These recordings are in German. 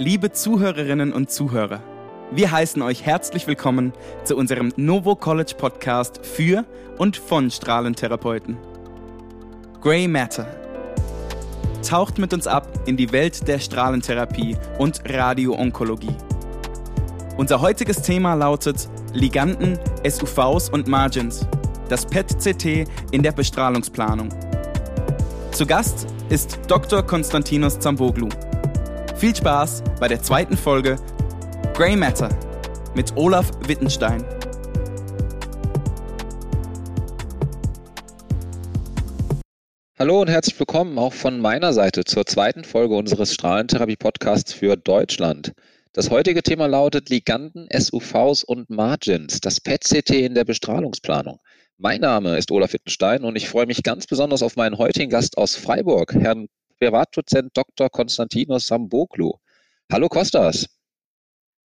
Liebe Zuhörerinnen und Zuhörer, wir heißen euch herzlich willkommen zu unserem Novo College Podcast für und von Strahlentherapeuten. Grey Matter. Taucht mit uns ab in die Welt der Strahlentherapie und Radioonkologie. Unser heutiges Thema lautet Liganden, SUVs und Margins. Das PET-CT in der Bestrahlungsplanung. Zu Gast ist Dr. Konstantinos Zamboglu. Viel Spaß bei der zweiten Folge Grey Matter mit Olaf Wittenstein. Hallo und herzlich willkommen auch von meiner Seite zur zweiten Folge unseres Strahlentherapie-Podcasts für Deutschland. Das heutige Thema lautet Liganden, SUVs und Margins, das PET-CT in der Bestrahlungsplanung. Mein Name ist Olaf Wittenstein und ich freue mich ganz besonders auf meinen heutigen Gast aus Freiburg, Herrn Privatdozent Dr. Konstantinos Samboglu. Hallo Kostas.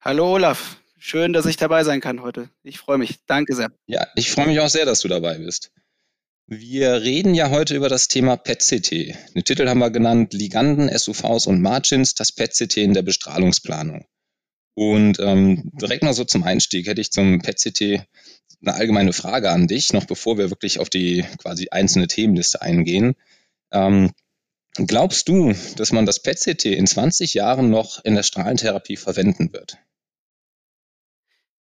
Hallo Olaf. Schön, dass ich dabei sein kann heute. Ich freue mich. Danke sehr. Ja, ich freue mich auch sehr, dass du dabei bist. Wir reden ja heute über das Thema PET-CT. Den Titel haben wir genannt Liganden, SUVs und Margins, das PET-CT in der Bestrahlungsplanung. Und ähm, direkt mal so zum Einstieg hätte ich zum PET-CT eine allgemeine Frage an dich, noch bevor wir wirklich auf die quasi einzelne Themenliste eingehen. Ähm, Glaubst du, dass man das PET-CT in 20 Jahren noch in der Strahlentherapie verwenden wird?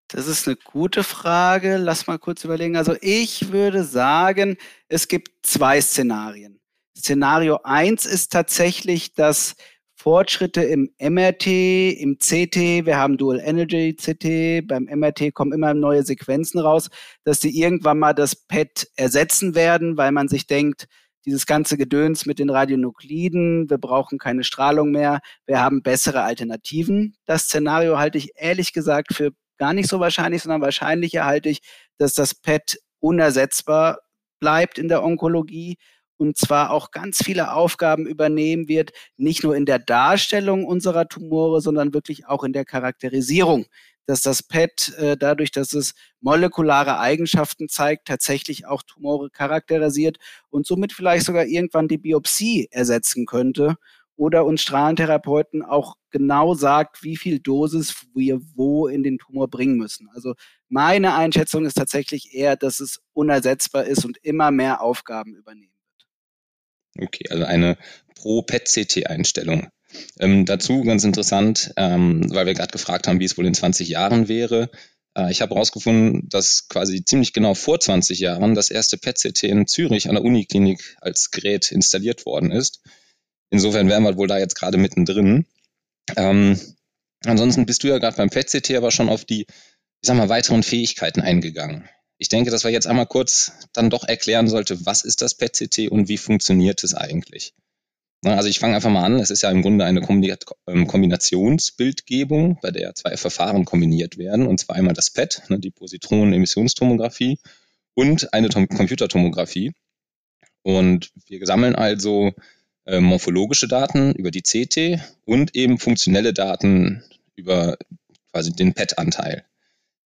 Das ist eine gute Frage. Lass mal kurz überlegen. Also ich würde sagen, es gibt zwei Szenarien. Szenario eins ist tatsächlich, dass Fortschritte im MRT, im CT, wir haben Dual Energy CT, beim MRT kommen immer neue Sequenzen raus, dass die irgendwann mal das PET ersetzen werden, weil man sich denkt, dieses ganze Gedöns mit den Radionukliden, wir brauchen keine Strahlung mehr, wir haben bessere Alternativen. Das Szenario halte ich ehrlich gesagt für gar nicht so wahrscheinlich, sondern wahrscheinlicher halte ich, dass das PET unersetzbar bleibt in der Onkologie und zwar auch ganz viele Aufgaben übernehmen wird, nicht nur in der Darstellung unserer Tumore, sondern wirklich auch in der Charakterisierung dass das PET äh, dadurch, dass es molekulare Eigenschaften zeigt, tatsächlich auch Tumore charakterisiert und somit vielleicht sogar irgendwann die Biopsie ersetzen könnte oder uns Strahlentherapeuten auch genau sagt, wie viel Dosis wir wo in den Tumor bringen müssen. Also meine Einschätzung ist tatsächlich eher, dass es unersetzbar ist und immer mehr Aufgaben übernehmen wird. Okay, also eine Pro-PET-CT-Einstellung. Ähm, dazu ganz interessant, ähm, weil wir gerade gefragt haben, wie es wohl in 20 Jahren wäre. Äh, ich habe herausgefunden, dass quasi ziemlich genau vor 20 Jahren das erste PET-CT in Zürich an der Uniklinik als Gerät installiert worden ist. Insofern wären wir wohl da jetzt gerade mittendrin. Ähm, ansonsten bist du ja gerade beim PET-CT aber schon auf die, ich sag mal, weiteren Fähigkeiten eingegangen. Ich denke, dass wir jetzt einmal kurz dann doch erklären sollte, was ist das PET-CT und wie funktioniert es eigentlich? Also ich fange einfach mal an. Es ist ja im Grunde eine ähm, Kombinationsbildgebung, bei der zwei Verfahren kombiniert werden, und zwar einmal das PET, ne, die Positronen-Emissionstomographie, und eine Computertomographie. Und wir sammeln also äh, morphologische Daten über die CT und eben funktionelle Daten über quasi den PET-Anteil.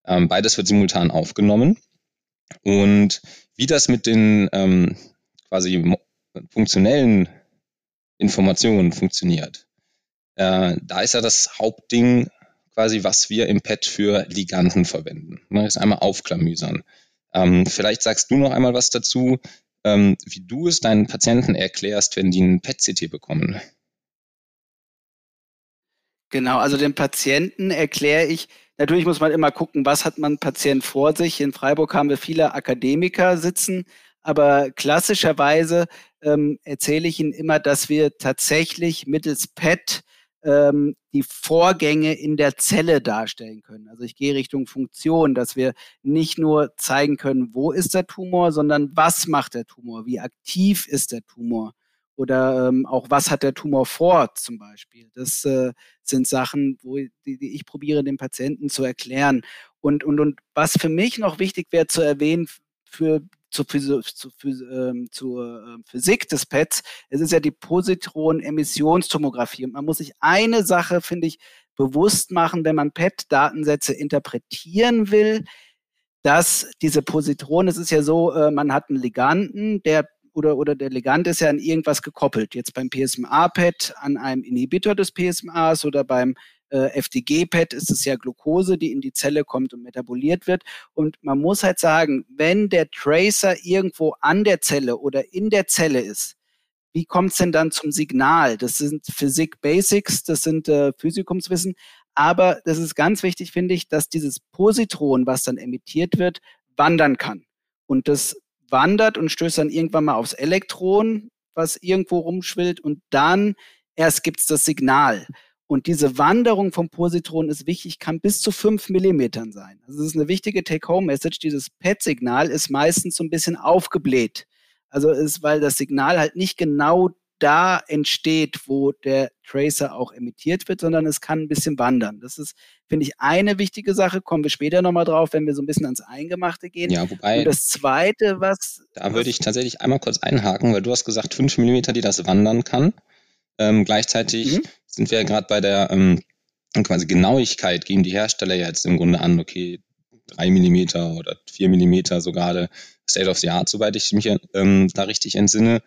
Ähm, beides wird simultan aufgenommen. Und wie das mit den ähm, quasi funktionellen Informationen funktioniert. Äh, da ist ja das Hauptding quasi, was wir im PET für Liganden verwenden. Ne, ist einmal aufklamüsern. Ähm, vielleicht sagst du noch einmal was dazu, ähm, wie du es deinen Patienten erklärst, wenn die ein PET-CT bekommen. Genau, also den Patienten erkläre ich, natürlich muss man immer gucken, was hat man Patient vor sich. In Freiburg haben wir viele Akademiker sitzen, aber klassischerweise ähm, erzähle ich Ihnen immer, dass wir tatsächlich mittels PET ähm, die Vorgänge in der Zelle darstellen können. Also ich gehe Richtung Funktion, dass wir nicht nur zeigen können, wo ist der Tumor, sondern was macht der Tumor, wie aktiv ist der Tumor oder ähm, auch was hat der Tumor vor zum Beispiel. Das äh, sind Sachen, wo, die, die ich probiere, den Patienten zu erklären. Und, und, und was für mich noch wichtig wäre zu erwähnen, für zur, zu, ähm, zur ähm, Physik des PETs. Es ist ja die Positron-Emissionstomographie. Und man muss sich eine Sache, finde ich, bewusst machen, wenn man PET-Datensätze interpretieren will, dass diese Positronen, es ist ja so, äh, man hat einen Liganden, der oder, oder der Ligand ist ja an irgendwas gekoppelt. Jetzt beim PSMA-PET an einem Inhibitor des PSMAs oder beim äh, FDG-PET ist es ja Glucose, die in die Zelle kommt und metaboliert wird. Und man muss halt sagen, wenn der Tracer irgendwo an der Zelle oder in der Zelle ist, wie kommt es denn dann zum Signal? Das sind Physik Basics, das sind äh, Physikumswissen. Aber das ist ganz wichtig, finde ich, dass dieses Positron, was dann emittiert wird, wandern kann. Und das wandert und stößt dann irgendwann mal aufs Elektron, was irgendwo rumschwillt. Und dann erst gibt es das Signal. Und diese Wanderung vom Positron ist wichtig, kann bis zu fünf Millimetern sein. Also das ist eine wichtige Take-Home-Message. Dieses PET-Signal ist meistens so ein bisschen aufgebläht. Also ist, weil das Signal halt nicht genau da entsteht, wo der Tracer auch emittiert wird, sondern es kann ein bisschen wandern. Das ist, finde ich, eine wichtige Sache. Kommen wir später nochmal drauf, wenn wir so ein bisschen ans Eingemachte gehen. Ja, wobei. Und das Zweite, was. Da würde ich tatsächlich einmal kurz einhaken, weil du hast gesagt, fünf Millimeter, die das wandern kann. Ähm, gleichzeitig mhm. sind wir ja gerade bei der ähm, quasi Genauigkeit, geben die Hersteller ja jetzt im Grunde an, okay, drei Millimeter oder vier Millimeter so gerade State of the Art, soweit ich mich ähm, da richtig entsinne,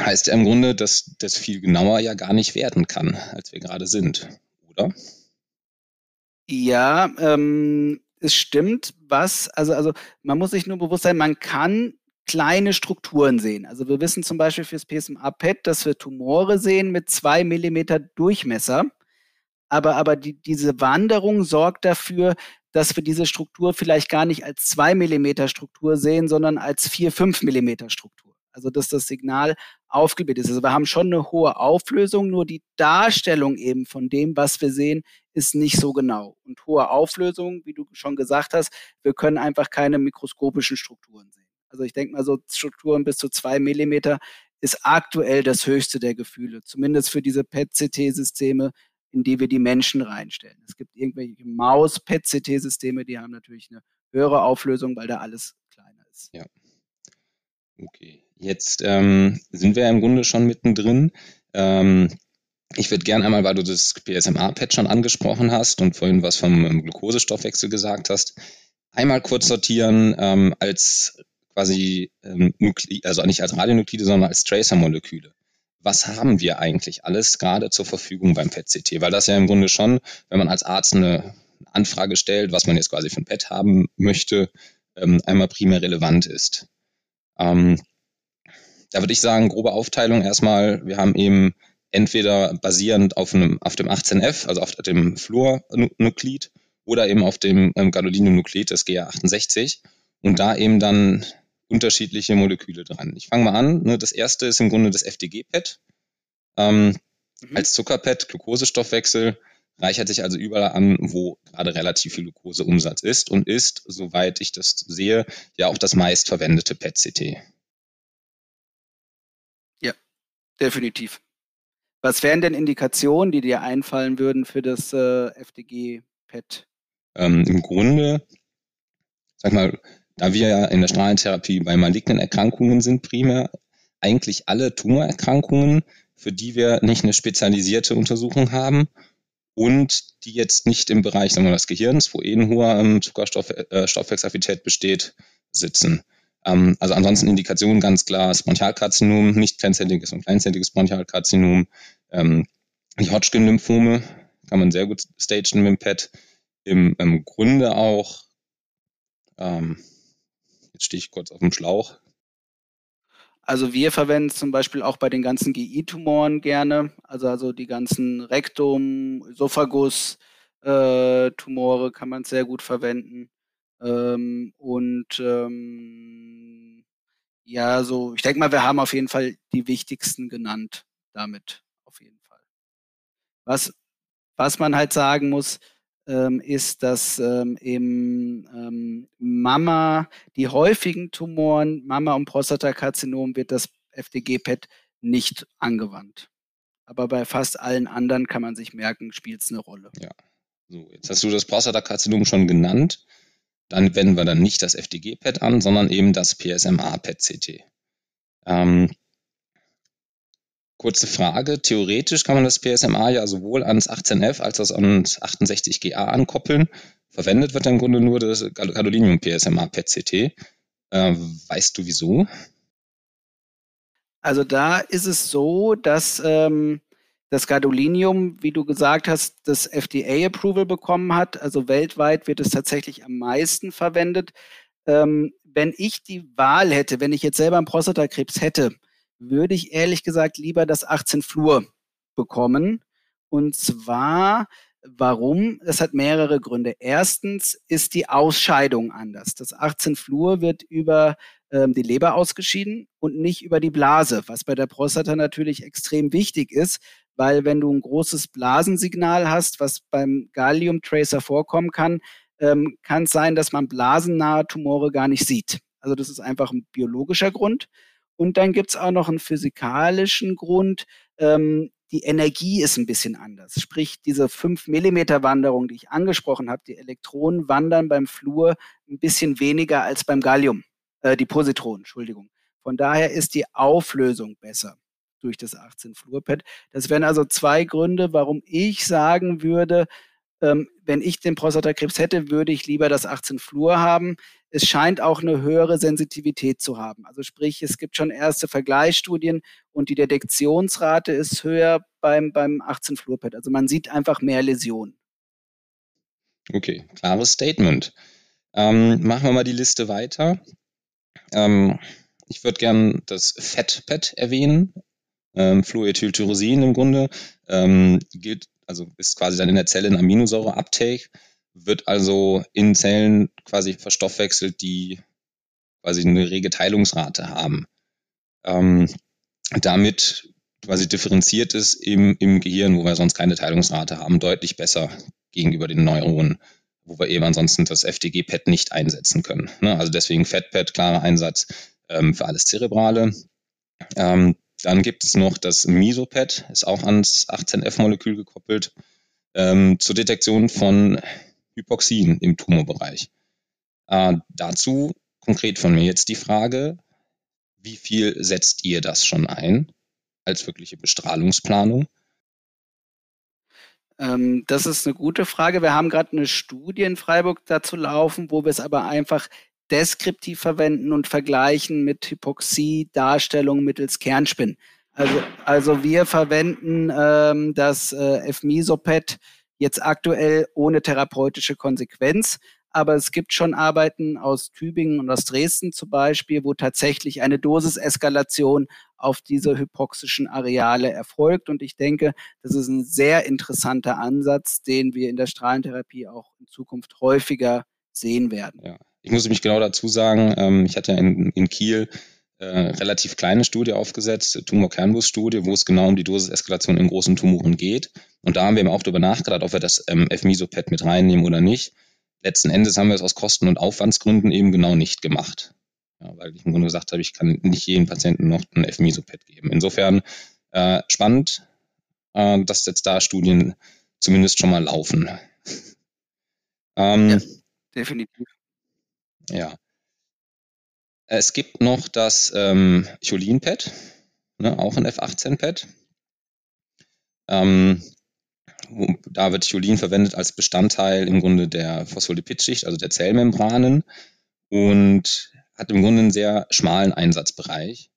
heißt ja im Grunde, dass das viel genauer ja gar nicht werden kann, als wir gerade sind, oder? Ja, ähm, es stimmt, was, also, also man muss sich nur bewusst sein, man kann kleine Strukturen sehen. Also wir wissen zum Beispiel fürs PSMA-PET, dass wir Tumore sehen mit zwei Millimeter Durchmesser. Aber, aber die, diese Wanderung sorgt dafür, dass wir diese Struktur vielleicht gar nicht als zwei Millimeter Struktur sehen, sondern als vier, fünf Millimeter Struktur. Also dass das Signal aufgebildet ist. Also wir haben schon eine hohe Auflösung, nur die Darstellung eben von dem, was wir sehen, ist nicht so genau. Und hohe Auflösung, wie du schon gesagt hast, wir können einfach keine mikroskopischen Strukturen sehen. Also ich denke mal, so Strukturen bis zu zwei Millimeter ist aktuell das höchste der Gefühle, zumindest für diese PET-CT-Systeme, in die wir die Menschen reinstellen. Es gibt irgendwelche Maus-PET-CT-Systeme, die haben natürlich eine höhere Auflösung, weil da alles kleiner ist. Ja. Okay, jetzt ähm, sind wir ja im Grunde schon mittendrin. Ähm, ich würde gerne einmal, weil du das PSMA-Pad schon angesprochen hast und vorhin was vom ähm, Glukosestoffwechsel gesagt hast, einmal kurz sortieren ähm, als quasi, ähm, also nicht als Radionuklide, sondern als Tracer-Moleküle. Was haben wir eigentlich alles gerade zur Verfügung beim PET-CT? Weil das ja im Grunde schon, wenn man als Arzt eine Anfrage stellt, was man jetzt quasi für ein PET haben möchte, ähm, einmal primär relevant ist. Ähm, da würde ich sagen, grobe Aufteilung erstmal, wir haben eben entweder basierend auf, einem, auf dem 18F, also auf dem Fluornuklid, oder eben auf dem ähm, Gadoliniumnuklid, das GA68, und da eben dann unterschiedliche Moleküle dran. Ich fange mal an. Ne, das erste ist im Grunde das FDG-PET. Ähm, mhm. Als Zuckerpad, Glukosestoffwechsel, reichert sich also überall an, wo gerade relativ viel Glukoseumsatz ist und ist, soweit ich das sehe, ja auch das meistverwendete PET-CT. Ja, definitiv. Was wären denn Indikationen, die dir einfallen würden für das äh, FDG-PET? Ähm, Im Grunde, sag mal, da wir ja in der Strahlentherapie bei malignen Erkrankungen sind, primär eigentlich alle Tumorerkrankungen, für die wir nicht eine spezialisierte Untersuchung haben und die jetzt nicht im Bereich sagen wir, des Gehirns, wo eh ein hoher ähm, Zuckerstoffwechselaffinität äh, besteht, sitzen. Ähm, also ansonsten Indikationen ganz klar, das Bronchialkarzinom, nicht kleinzelliges und kleinzelliges Bronchialkarzinom, ähm, die Hodgkin-Lymphome kann man sehr gut stagen mit dem PET. Im, im Grunde auch, ähm, jetzt stehe ich kurz auf dem Schlauch, also wir verwenden es zum Beispiel auch bei den ganzen GI-Tumoren gerne, also, also die ganzen Rektum, Esophagus, äh, Tumore kann man sehr gut verwenden. Ähm, und ähm, ja, so, ich denke mal, wir haben auf jeden Fall die wichtigsten genannt damit, auf jeden Fall. Was, was man halt sagen muss, ähm, ist, dass ähm, im ähm, Mama, die häufigen Tumoren, Mama- und Prostatakarzinom, wird das FDG-PET nicht angewandt. Aber bei fast allen anderen kann man sich merken, spielt es eine Rolle. Ja. So, jetzt hast du das Prostatakarzinom schon genannt. Dann wenden wir dann nicht das FDG-PET an, sondern eben das PSMA-PET-CT. Ähm, Kurze Frage. Theoretisch kann man das PSMA ja sowohl ans 18F als auch ans 68GA ankoppeln. Verwendet wird im Grunde nur das Gadolinium PSMA PET-CT. Äh, weißt du wieso? Also da ist es so, dass ähm, das Gadolinium, wie du gesagt hast, das FDA-Approval bekommen hat. Also weltweit wird es tatsächlich am meisten verwendet. Ähm, wenn ich die Wahl hätte, wenn ich jetzt selber einen Prostatakrebs hätte, würde ich ehrlich gesagt lieber das 18 Fluor bekommen. Und zwar, warum? Das hat mehrere Gründe. Erstens ist die Ausscheidung anders. Das 18 Fluor wird über ähm, die Leber ausgeschieden und nicht über die Blase, was bei der Prostata natürlich extrem wichtig ist, weil wenn du ein großes Blasensignal hast, was beim Gallium Tracer vorkommen kann, ähm, kann es sein, dass man blasennahe Tumore gar nicht sieht. Also das ist einfach ein biologischer Grund. Und dann gibt es auch noch einen physikalischen Grund. Ähm, die Energie ist ein bisschen anders. Sprich, diese 5 Millimeter Wanderung, die ich angesprochen habe, die Elektronen wandern beim Fluor ein bisschen weniger als beim Gallium, äh, die Positronen, Entschuldigung. Von daher ist die Auflösung besser durch das 18 Fluor Pad. Das wären also zwei Gründe, warum ich sagen würde, ähm, wenn ich den Prostatakrebs hätte, würde ich lieber das 18 Fluor haben. Es scheint auch eine höhere Sensitivität zu haben. Also sprich, es gibt schon erste Vergleichsstudien und die Detektionsrate ist höher beim, beim 18 Fluor Pad. Also man sieht einfach mehr Läsionen. Okay, klares Statement. Ähm, machen wir mal die Liste weiter. Ähm, ich würde gern das Fettpad erwähnen. Ähm, Fluoethyltyrosin im Grunde ähm, gilt also ist quasi dann in der Zelle ein Aminosäure-Uptake, wird also in Zellen quasi verstoffwechselt, die quasi eine rege Teilungsrate haben. Ähm, damit quasi differenziert ist im, im Gehirn, wo wir sonst keine Teilungsrate haben, deutlich besser gegenüber den Neuronen, wo wir eben ansonsten das FDG-PET nicht einsetzen können. Ne? Also deswegen FET-PET, klarer Einsatz ähm, für alles Zerebrale. Ähm, dann gibt es noch das Misopad, ist auch ans 18F-Molekül gekoppelt, ähm, zur Detektion von Hypoxien im Tumorbereich. Äh, dazu konkret von mir jetzt die Frage, wie viel setzt ihr das schon ein als wirkliche Bestrahlungsplanung? Ähm, das ist eine gute Frage. Wir haben gerade eine Studie in Freiburg dazu laufen, wo wir es aber einfach deskriptiv verwenden und vergleichen mit Hypoxie-Darstellung mittels Kernspin. Also, also wir verwenden ähm, das äh, F-Misopet jetzt aktuell ohne therapeutische Konsequenz. Aber es gibt schon Arbeiten aus Tübingen und aus Dresden zum Beispiel, wo tatsächlich eine Dosiseskalation auf diese hypoxischen Areale erfolgt. Und ich denke, das ist ein sehr interessanter Ansatz, den wir in der Strahlentherapie auch in Zukunft häufiger sehen werden. Ja. Ich muss mich genau dazu sagen, ähm, ich hatte in, in Kiel äh, relativ kleine Studie aufgesetzt, Tumor-Kernbus-Studie, wo es genau um die Dosiseskalation in großen Tumoren geht. Und da haben wir eben auch darüber nachgedacht, ob wir das ähm, F-Misopet mit reinnehmen oder nicht. Letzten Endes haben wir es aus Kosten- und Aufwandsgründen eben genau nicht gemacht. Ja, weil ich im Grunde gesagt habe, ich kann nicht jedem Patienten noch ein F-Misopet geben. Insofern äh, spannend, äh, dass jetzt da Studien zumindest schon mal laufen. ähm, ja, definitiv. Ja. Es gibt noch das ähm, Cholin-Pad, ne, auch ein F18-Pad. Ähm, da wird Cholin verwendet als Bestandteil im Grunde der Phospholipidschicht, also der Zellmembranen und hat im Grunde einen sehr schmalen Einsatzbereich.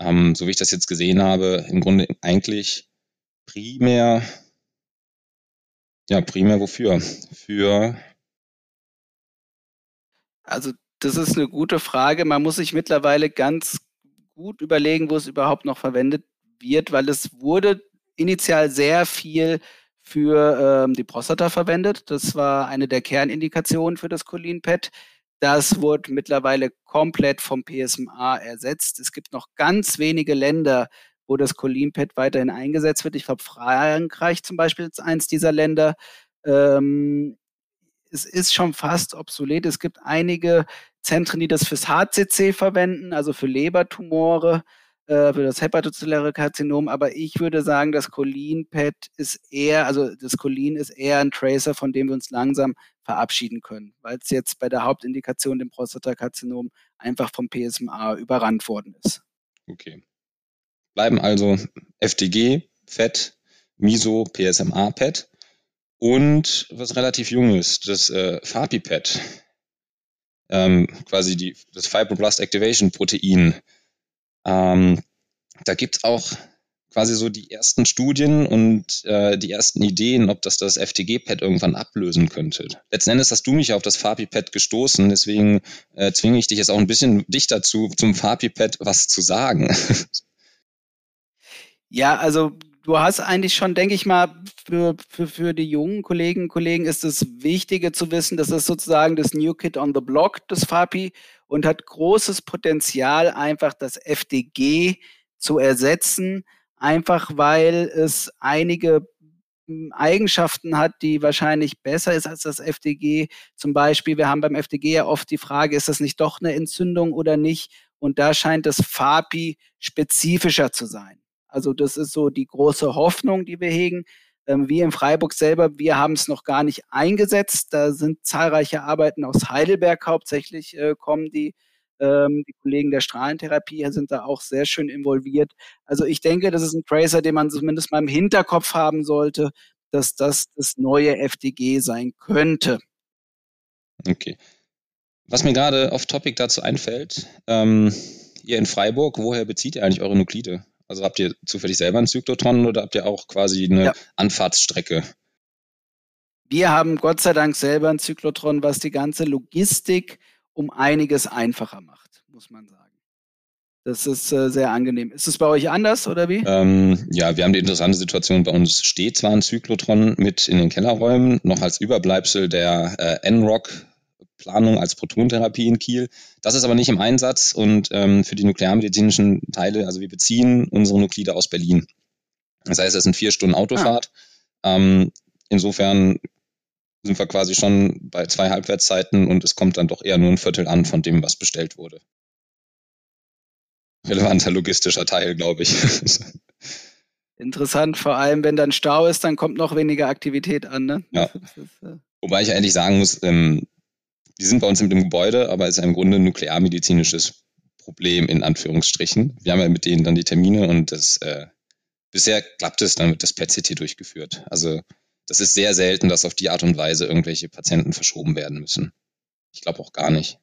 Ähm, so wie ich das jetzt gesehen habe, im Grunde eigentlich primär, ja, primär wofür? Für also das ist eine gute Frage. Man muss sich mittlerweile ganz gut überlegen, wo es überhaupt noch verwendet wird, weil es wurde initial sehr viel für ähm, die Prostata verwendet. Das war eine der Kernindikationen für das Cholin-Pad. Das wurde mittlerweile komplett vom PSMA ersetzt. Es gibt noch ganz wenige Länder, wo das Cholin-Pad weiterhin eingesetzt wird. Ich glaube, Frankreich zum Beispiel ist eins dieser Länder. Ähm, es ist schon fast obsolet. Es gibt einige Zentren, die das fürs HCC verwenden, also für Lebertumore, äh, für das hepatozelläre Karzinom. Aber ich würde sagen, das Cholin-PET ist eher, also das Cholin ist eher ein Tracer, von dem wir uns langsam verabschieden können, weil es jetzt bei der Hauptindikation, dem Prostatakarzinom, einfach vom PSMA überrannt worden ist. Okay. Bleiben also FDG, FET, MISO, PSMA, PET. Und was relativ jung ist, das äh, FAPI-Pad, ähm, quasi die, das Fibroblast Activation Protein. Ähm, da gibt's auch quasi so die ersten Studien und äh, die ersten Ideen, ob das das FTG-Pad irgendwann ablösen könnte. Letzten Endes hast du mich auf das FAPI-Pad gestoßen, deswegen äh, zwinge ich dich jetzt auch ein bisschen dich dazu, zum FAPI-Pad was zu sagen. Ja, also du hast eigentlich schon, denke ich mal, für, für, für die jungen Kollegen und Kollegen ist es Wichtige zu wissen, das ist sozusagen das New Kid on the Block, das FAPI, und hat großes Potenzial, einfach das FDG zu ersetzen einfach weil es einige hm, Eigenschaften hat, die wahrscheinlich besser ist als das FDG. Zum Beispiel, wir haben beim FDG ja oft die Frage, ist das nicht doch eine Entzündung oder nicht? Und da scheint das FAPI spezifischer zu sein. Also das ist so die große Hoffnung, die wir hegen. Ähm, wir in Freiburg selber, wir haben es noch gar nicht eingesetzt. Da sind zahlreiche Arbeiten aus Heidelberg hauptsächlich äh, kommen, die ähm, die Kollegen der Strahlentherapie sind da auch sehr schön involviert. Also ich denke, das ist ein Tracer, den man zumindest mal im Hinterkopf haben sollte, dass das das neue FDG sein könnte. Okay. Was mir gerade auf Topic dazu einfällt, ähm, ihr in Freiburg, woher bezieht ihr eigentlich eure Nuklide? Also habt ihr zufällig selber einen Zyklotron oder habt ihr auch quasi eine ja. Anfahrtsstrecke? Wir haben Gott sei Dank selber ein Zyklotron, was die ganze Logistik um einiges einfacher macht, muss man sagen. Das ist äh, sehr angenehm. Ist es bei euch anders oder wie? Ähm, ja, wir haben die interessante Situation, bei uns steht zwar ein Zyklotron mit in den Kellerräumen, noch als Überbleibsel der äh, NROC Planung als Protontherapie in Kiel. Das ist aber nicht im Einsatz und ähm, für die nuklearmedizinischen Teile, also wir beziehen unsere Nuklide aus Berlin. Das heißt, es sind vier Stunden Autofahrt. Ah. Ähm, insofern sind wir quasi schon bei zwei Halbwertszeiten und es kommt dann doch eher nur ein Viertel an von dem, was bestellt wurde. Relevanter logistischer Teil, glaube ich. Interessant, vor allem wenn dann Stau ist, dann kommt noch weniger Aktivität an. Ne? Ja. Äh Wobei ich eigentlich sagen muss, ähm, die sind bei uns mit dem Gebäude, aber es ist im Grunde ein nuklearmedizinisches Problem in Anführungsstrichen. Wir haben ja mit denen dann die Termine und das äh, bisher klappt es, dann wird das PET-CT durchgeführt. Also das ist sehr selten, dass auf die Art und Weise irgendwelche Patienten verschoben werden müssen. Ich glaube auch gar nicht.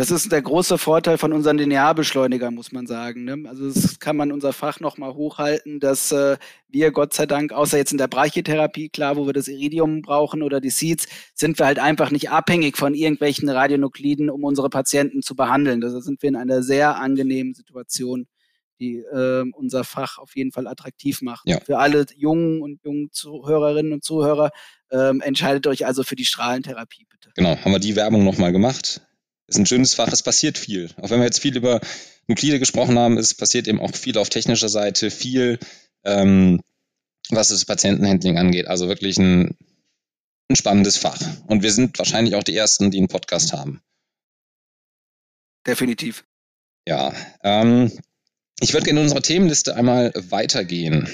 Das ist der große Vorteil von unseren Linearbeschleunigern, muss man sagen. Ne? Also das kann man unser Fach nochmal hochhalten, dass äh, wir Gott sei Dank, außer jetzt in der Brachytherapie, klar, wo wir das Iridium brauchen oder die Seeds, sind wir halt einfach nicht abhängig von irgendwelchen Radionukliden, um unsere Patienten zu behandeln. Da sind wir in einer sehr angenehmen Situation die äh, unser Fach auf jeden Fall attraktiv macht. Ja. Für alle jungen und jungen Zuhörerinnen und Zuhörer ähm, entscheidet euch also für die Strahlentherapie, bitte. Genau, haben wir die Werbung nochmal gemacht. Ist ein schönes Fach, es passiert viel. Auch wenn wir jetzt viel über Nuklide gesprochen haben, es passiert eben auch viel auf technischer Seite, viel, ähm, was das Patientenhandling angeht. Also wirklich ein, ein spannendes Fach. Und wir sind wahrscheinlich auch die Ersten, die einen Podcast haben. Definitiv. Ja, ähm, ich würde gerne in unserer Themenliste einmal weitergehen.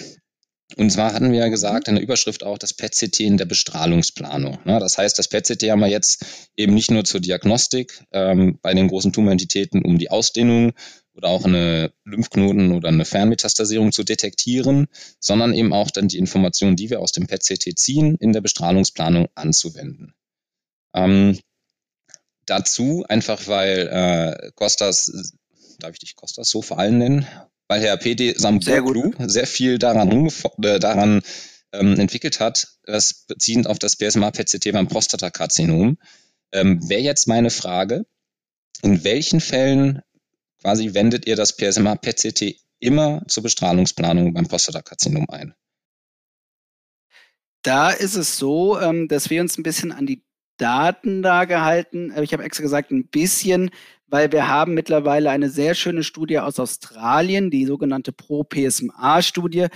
Und zwar hatten wir ja gesagt in der Überschrift auch das PET-CT in der Bestrahlungsplanung. Ne? Das heißt, das PET-CT haben wir jetzt eben nicht nur zur Diagnostik ähm, bei den großen Tumorentitäten, um die Ausdehnung oder auch eine Lymphknoten oder eine Fernmetastasierung zu detektieren, sondern eben auch dann die Informationen, die wir aus dem PET-CT ziehen, in der Bestrahlungsplanung anzuwenden. Ähm, dazu einfach, weil äh, Kostas darf ich dich Kostas so vor allem nennen, weil Herr PD Samboglu sehr, sehr, viel daran, äh, daran ähm, entwickelt hat, das beziehend auf das PSMA-PCT beim Prostatakarzinom. Ähm, Wäre jetzt meine Frage, in welchen Fällen quasi wendet ihr das PSMA-PCT immer zur Bestrahlungsplanung beim Prostatakarzinom ein? Da ist es so, ähm, dass wir uns ein bisschen an die Daten da gehalten. Äh, ich habe extra gesagt, ein bisschen, weil wir haben mittlerweile eine sehr schöne Studie aus Australien, die sogenannte Pro-PSMA-Studie,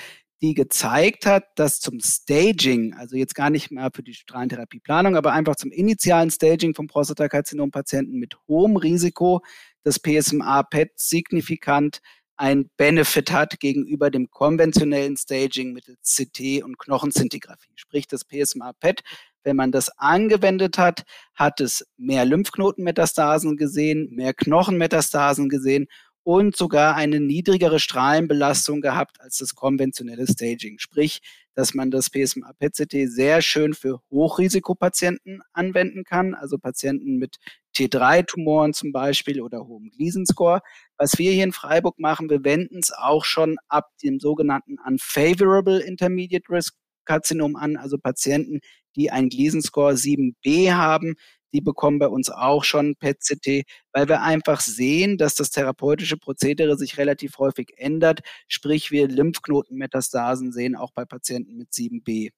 die gezeigt hat, dass zum Staging, also jetzt gar nicht mehr für die Strahlentherapieplanung, aber einfach zum initialen Staging von Prostatakarzinom-Patienten mit hohem Risiko das PSMA-PET signifikant ein Benefit hat gegenüber dem konventionellen Staging mittels CT und Knochenzintigraphie. Sprich, das PSMA-PET wenn man das angewendet hat, hat es mehr Lymphknotenmetastasen gesehen, mehr Knochenmetastasen gesehen und sogar eine niedrigere Strahlenbelastung gehabt als das konventionelle Staging. Sprich, dass man das PSMA-PET-CT sehr schön für Hochrisikopatienten anwenden kann, also Patienten mit T3-Tumoren zum Beispiel oder hohem Gleason-Score. Was wir hier in Freiburg machen, wir wenden es auch schon ab dem sogenannten Unfavorable Intermediate Risk Karzinom an, also Patienten, die ein Gleason-Score 7b haben, die bekommen bei uns auch schon PET-CT, weil wir einfach sehen, dass das therapeutische Prozedere sich relativ häufig ändert. Sprich, wir Lymphknotenmetastasen sehen auch bei Patienten mit 7b.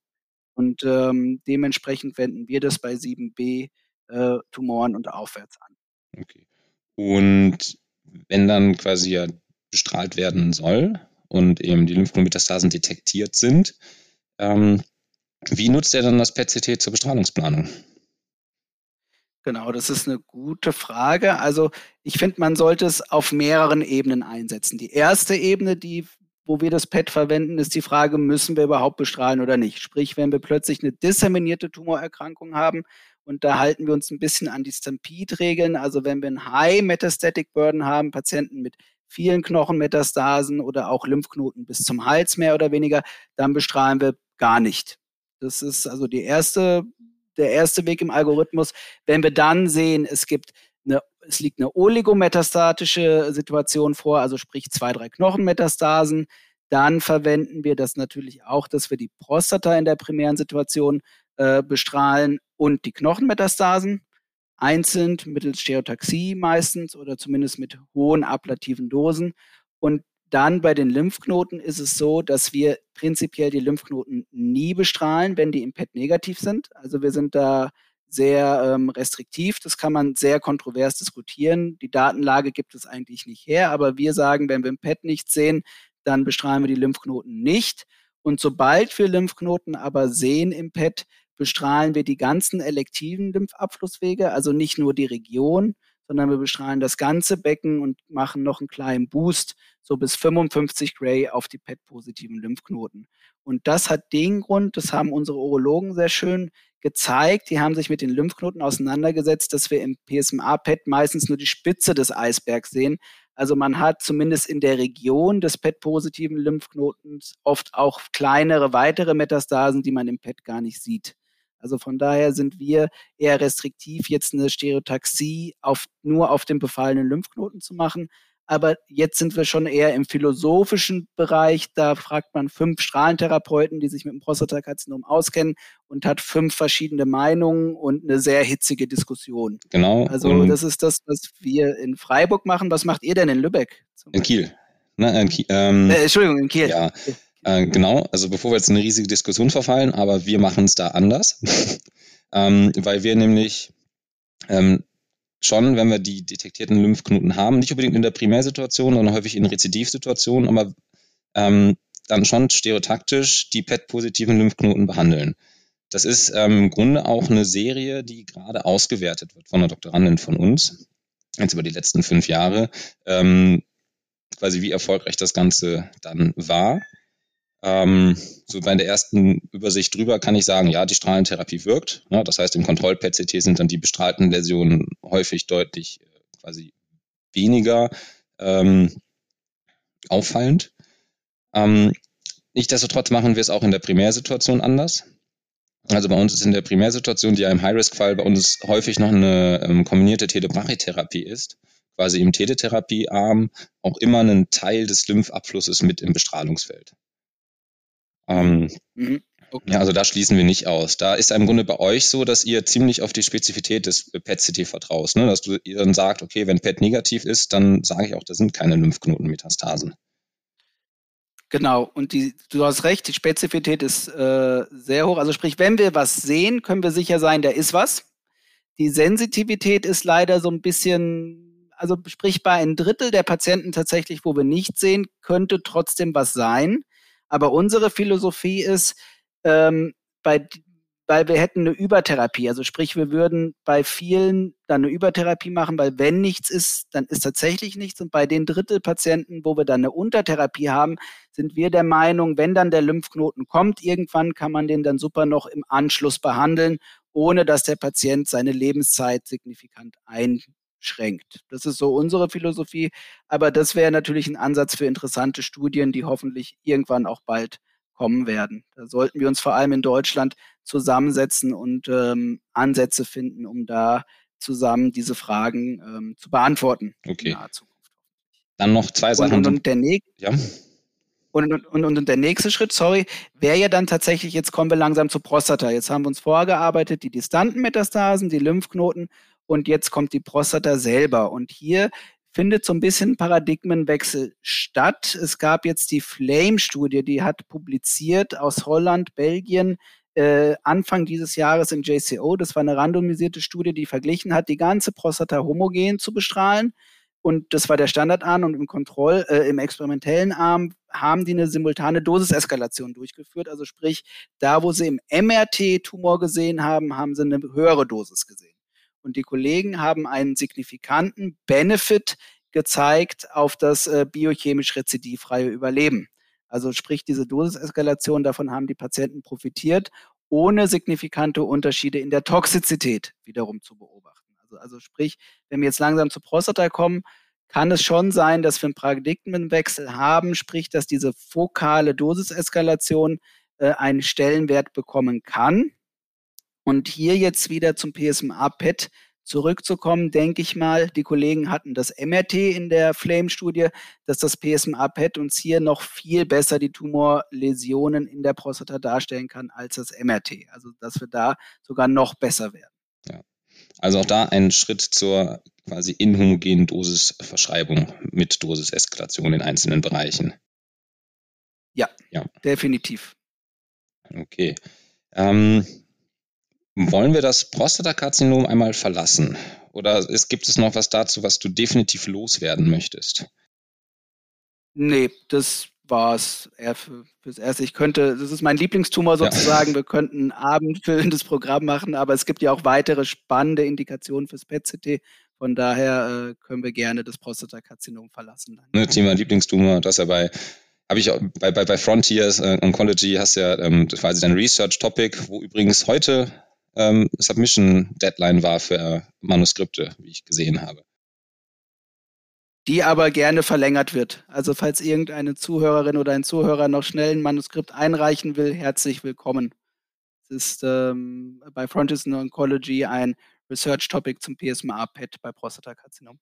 Und ähm, dementsprechend wenden wir das bei 7b äh, Tumoren und aufwärts an. Okay. Und wenn dann quasi ja bestrahlt werden soll und eben die Lymphknotenmetastasen detektiert sind, ähm, wie nutzt er dann das PET-CT zur Bestrahlungsplanung? Genau, das ist eine gute Frage. Also ich finde, man sollte es auf mehreren Ebenen einsetzen. Die erste Ebene, die, wo wir das PET verwenden, ist die Frage, müssen wir überhaupt bestrahlen oder nicht? Sprich, wenn wir plötzlich eine disseminierte Tumorerkrankung haben, und da halten wir uns ein bisschen an die Stampede-Regeln. Also wenn wir einen High Metastatic Burden haben, Patienten mit vielen Knochenmetastasen oder auch Lymphknoten bis zum Hals mehr oder weniger, dann bestrahlen wir gar nicht. Das ist also die erste der erste Weg im Algorithmus. Wenn wir dann sehen, es gibt eine, es liegt eine oligometastatische Situation vor, also sprich zwei, drei Knochenmetastasen, dann verwenden wir das natürlich auch, dass wir die Prostata in der primären Situation äh, bestrahlen und die Knochenmetastasen einzeln mittels Stereotaxie meistens oder zumindest mit hohen ablativen Dosen. Und dann bei den Lymphknoten ist es so, dass wir prinzipiell die Lymphknoten nie bestrahlen, wenn die im PET negativ sind. Also wir sind da sehr ähm, restriktiv. Das kann man sehr kontrovers diskutieren. Die Datenlage gibt es eigentlich nicht her, aber wir sagen, wenn wir im PET nichts sehen, dann bestrahlen wir die Lymphknoten nicht. Und sobald wir Lymphknoten aber sehen im PET, bestrahlen wir die ganzen elektiven Lymphabflusswege, also nicht nur die Region, sondern wir bestrahlen das ganze Becken und machen noch einen kleinen Boost, so bis 55 Gray auf die PET-positiven Lymphknoten. Und das hat den Grund, das haben unsere Urologen sehr schön gezeigt, die haben sich mit den Lymphknoten auseinandergesetzt, dass wir im PSMA-PET meistens nur die Spitze des Eisbergs sehen. Also man hat zumindest in der Region des PET-positiven Lymphknotens oft auch kleinere weitere Metastasen, die man im PET gar nicht sieht. Also von daher sind wir eher restriktiv, jetzt eine Stereotaxie auf, nur auf dem befallenen Lymphknoten zu machen. Aber jetzt sind wir schon eher im philosophischen Bereich. Da fragt man fünf Strahlentherapeuten, die sich mit dem Prostatakarzinom auskennen und hat fünf verschiedene Meinungen und eine sehr hitzige Diskussion. Genau. Also das ist das, was wir in Freiburg machen. Was macht ihr denn in Lübeck? In Kiel. Na, in Kiel ähm, äh, Entschuldigung, in Kiel. Ja. Äh, genau, also bevor wir jetzt in eine riesige Diskussion verfallen, aber wir machen es da anders, ähm, weil wir nämlich ähm, schon, wenn wir die detektierten Lymphknoten haben, nicht unbedingt in der Primärsituation, sondern häufig in Rezidivsituationen, aber ähm, dann schon stereotaktisch die PET-positiven Lymphknoten behandeln. Das ist ähm, im Grunde auch eine Serie, die gerade ausgewertet wird von einer Doktorandin von uns, jetzt über die letzten fünf Jahre, ähm, quasi wie erfolgreich das Ganze dann war. Ähm, so bei der ersten Übersicht drüber kann ich sagen, ja, die Strahlentherapie wirkt. Ja, das heißt, im Kontroll-PCT sind dann die bestrahlten Läsionen häufig deutlich äh, quasi weniger ähm, auffallend. Ähm, Nichtsdestotrotz machen wir es auch in der Primärsituation anders. Also bei uns ist in der Primärsituation, die ja im High-Risk-Fall bei uns häufig noch eine ähm, kombinierte Telebrachytherapie ist, quasi im Teletherapiearm auch immer ein Teil des Lymphabflusses mit im Bestrahlungsfeld. Ähm, mhm. Okay. Ja, also da schließen wir nicht aus. Da ist im Grunde bei euch so, dass ihr ziemlich auf die Spezifität des PET-CT vertraust, ne? dass du ihr dann sagt, okay, wenn PET negativ ist, dann sage ich auch, da sind keine Lymphknotenmetastasen. Genau, und die, du hast recht, die Spezifität ist äh, sehr hoch. Also sprich, wenn wir was sehen, können wir sicher sein, da ist was. Die Sensitivität ist leider so ein bisschen, also sprich bei einem Drittel der Patienten tatsächlich, wo wir nicht sehen, könnte trotzdem was sein. Aber unsere Philosophie ist, ähm, bei, weil wir hätten eine Übertherapie. Also sprich, wir würden bei vielen dann eine Übertherapie machen, weil wenn nichts ist, dann ist tatsächlich nichts. Und bei den Drittelpatienten, wo wir dann eine Untertherapie haben, sind wir der Meinung, wenn dann der Lymphknoten kommt, irgendwann kann man den dann super noch im Anschluss behandeln, ohne dass der Patient seine Lebenszeit signifikant ein einschränkt. Das ist so unsere Philosophie, aber das wäre natürlich ein Ansatz für interessante Studien, die hoffentlich irgendwann auch bald kommen werden. Da sollten wir uns vor allem in Deutschland zusammensetzen und ähm, Ansätze finden, um da zusammen diese Fragen ähm, zu beantworten. Okay. Dann noch zwei Sachen. Und, und, und der nächste. Ja. Und, und, und, der nächste Schritt, sorry, wäre ja dann tatsächlich, jetzt kommen wir langsam zur Prostata. Jetzt haben wir uns vorgearbeitet, die distanten Metastasen, die Lymphknoten und jetzt kommt die Prostata selber. Und hier findet so ein bisschen Paradigmenwechsel statt. Es gab jetzt die Flame-Studie, die hat publiziert aus Holland, Belgien, äh, Anfang dieses Jahres im JCO. Das war eine randomisierte Studie, die verglichen hat, die ganze Prostata homogen zu bestrahlen und das war der Standardarm und im Kontroll, äh, im experimentellen Arm haben die eine simultane Dosiseskalation durchgeführt. Also sprich, da wo sie im MRT Tumor gesehen haben, haben sie eine höhere Dosis gesehen. Und die Kollegen haben einen signifikanten Benefit gezeigt auf das äh, biochemisch rezidivfreie Überleben. Also sprich, diese Dosiseskalation, davon haben die Patienten profitiert, ohne signifikante Unterschiede in der Toxizität wiederum zu beobachten. Also, also sprich, wenn wir jetzt langsam zur Prostata kommen, kann es schon sein, dass wir einen Paradigmenwechsel haben, sprich, dass diese fokale Dosiseskalation äh, einen Stellenwert bekommen kann. Und hier jetzt wieder zum PSMA-PET zurückzukommen, denke ich mal, die Kollegen hatten das MRT in der Flame-Studie, dass das PSMA-PET uns hier noch viel besser die Tumorläsionen in der Prostata darstellen kann als das MRT. Also dass wir da sogar noch besser werden. Ja. Also auch da ein Schritt zur quasi inhomogenen Dosisverschreibung mit Dosiseskalation in einzelnen Bereichen. Ja, ja. definitiv. Okay. Ähm, wollen wir das Prostatakarzinom einmal verlassen? Oder es, gibt es noch was dazu, was du definitiv loswerden möchtest? Nee, das war es eher für, fürs Erste. Ich könnte, das ist mein Lieblingstumor sozusagen, ja. wir könnten ein abendfüllendes Programm machen, aber es gibt ja auch weitere spannende Indikationen fürs PET-CT. Von daher äh, können wir gerne das Prostatakarzinom verlassen. Ne, Thema Lieblingstumor, das ja bei habe ich bei, bei, bei Frontiers äh, Oncology hast ja ähm, quasi dein Research Topic, wo übrigens heute ähm, Submission Deadline war für Manuskripte, wie ich gesehen habe die aber gerne verlängert wird. Also falls irgendeine Zuhörerin oder ein Zuhörer noch schnell ein Manuskript einreichen will, herzlich willkommen. Es ist ähm, bei Frontis Oncology ein Research Topic zum PSMA-PET bei Prostatakarzinom.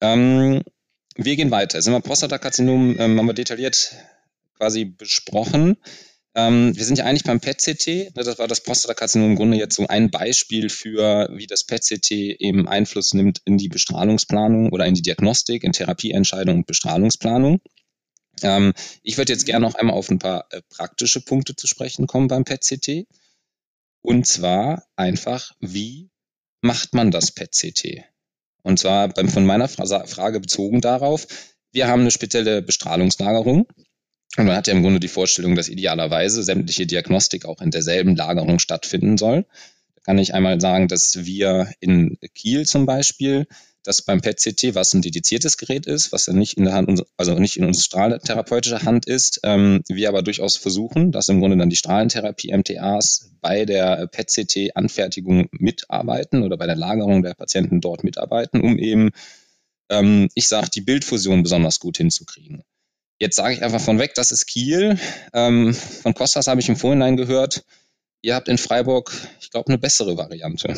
Ähm, wir gehen weiter. Sind wir Prostatakarzinom, ähm, haben wir detailliert quasi besprochen. Ähm, wir sind ja eigentlich beim PET-CT. Ne, das war das Prostatakarzinom im Grunde jetzt so ein Beispiel für, wie das PET-CT eben Einfluss nimmt in die Bestrahlungsplanung oder in die Diagnostik, in Therapieentscheidung und Bestrahlungsplanung. Ähm, ich würde jetzt gerne noch einmal auf ein paar äh, praktische Punkte zu sprechen kommen beim PET-CT. Und zwar einfach, wie macht man das PET-CT? Und zwar beim, von meiner Frage bezogen darauf, wir haben eine spezielle Bestrahlungslagerung und man hat ja im Grunde die Vorstellung, dass idealerweise sämtliche Diagnostik auch in derselben Lagerung stattfinden soll. Da kann ich einmal sagen, dass wir in Kiel zum Beispiel, das beim PET-CT, was ein dediziertes Gerät ist, was ja nicht in der Hand, also nicht in uns strahlentherapeutischer Hand ist, ähm, wir aber durchaus versuchen, dass im Grunde dann die Strahlentherapie MTAs bei der PET-CT-Anfertigung mitarbeiten oder bei der Lagerung der Patienten dort mitarbeiten, um eben, ähm, ich sage, die Bildfusion besonders gut hinzukriegen. Jetzt sage ich einfach von weg, das ist Kiel. Ähm, von Kostas habe ich im Vorhinein gehört, ihr habt in Freiburg, ich glaube, eine bessere Variante.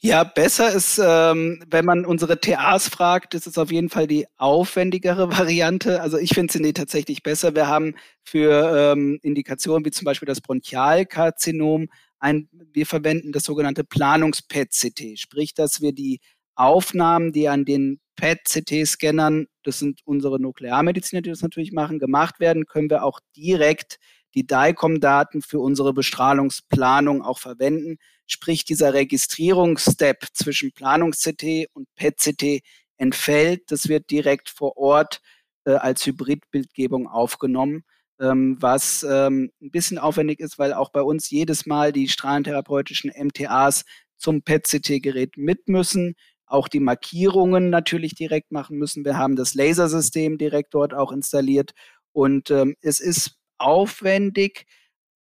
Ja, besser ist, ähm, wenn man unsere TAs fragt, ist es auf jeden Fall die aufwendigere Variante. Also ich finde sie tatsächlich besser. Wir haben für ähm, Indikationen wie zum Beispiel das Bronchialkarzinom ein, wir verwenden das sogenannte Planungs-PET-CT, sprich, dass wir die Aufnahmen, die an den PET-CT-Scannern, das sind unsere Nuklearmediziner, die das natürlich machen, gemacht werden, können wir auch direkt die DICOM-Daten für unsere Bestrahlungsplanung auch verwenden. Sprich, dieser Registrierungsstep zwischen Planungs-CT und PET-CT entfällt. Das wird direkt vor Ort äh, als Hybridbildgebung aufgenommen, ähm, was ähm, ein bisschen aufwendig ist, weil auch bei uns jedes Mal die strahlentherapeutischen MTAs zum PET-CT-Gerät mit müssen auch die Markierungen natürlich direkt machen müssen. Wir haben das Lasersystem direkt dort auch installiert und ähm, es ist aufwendig,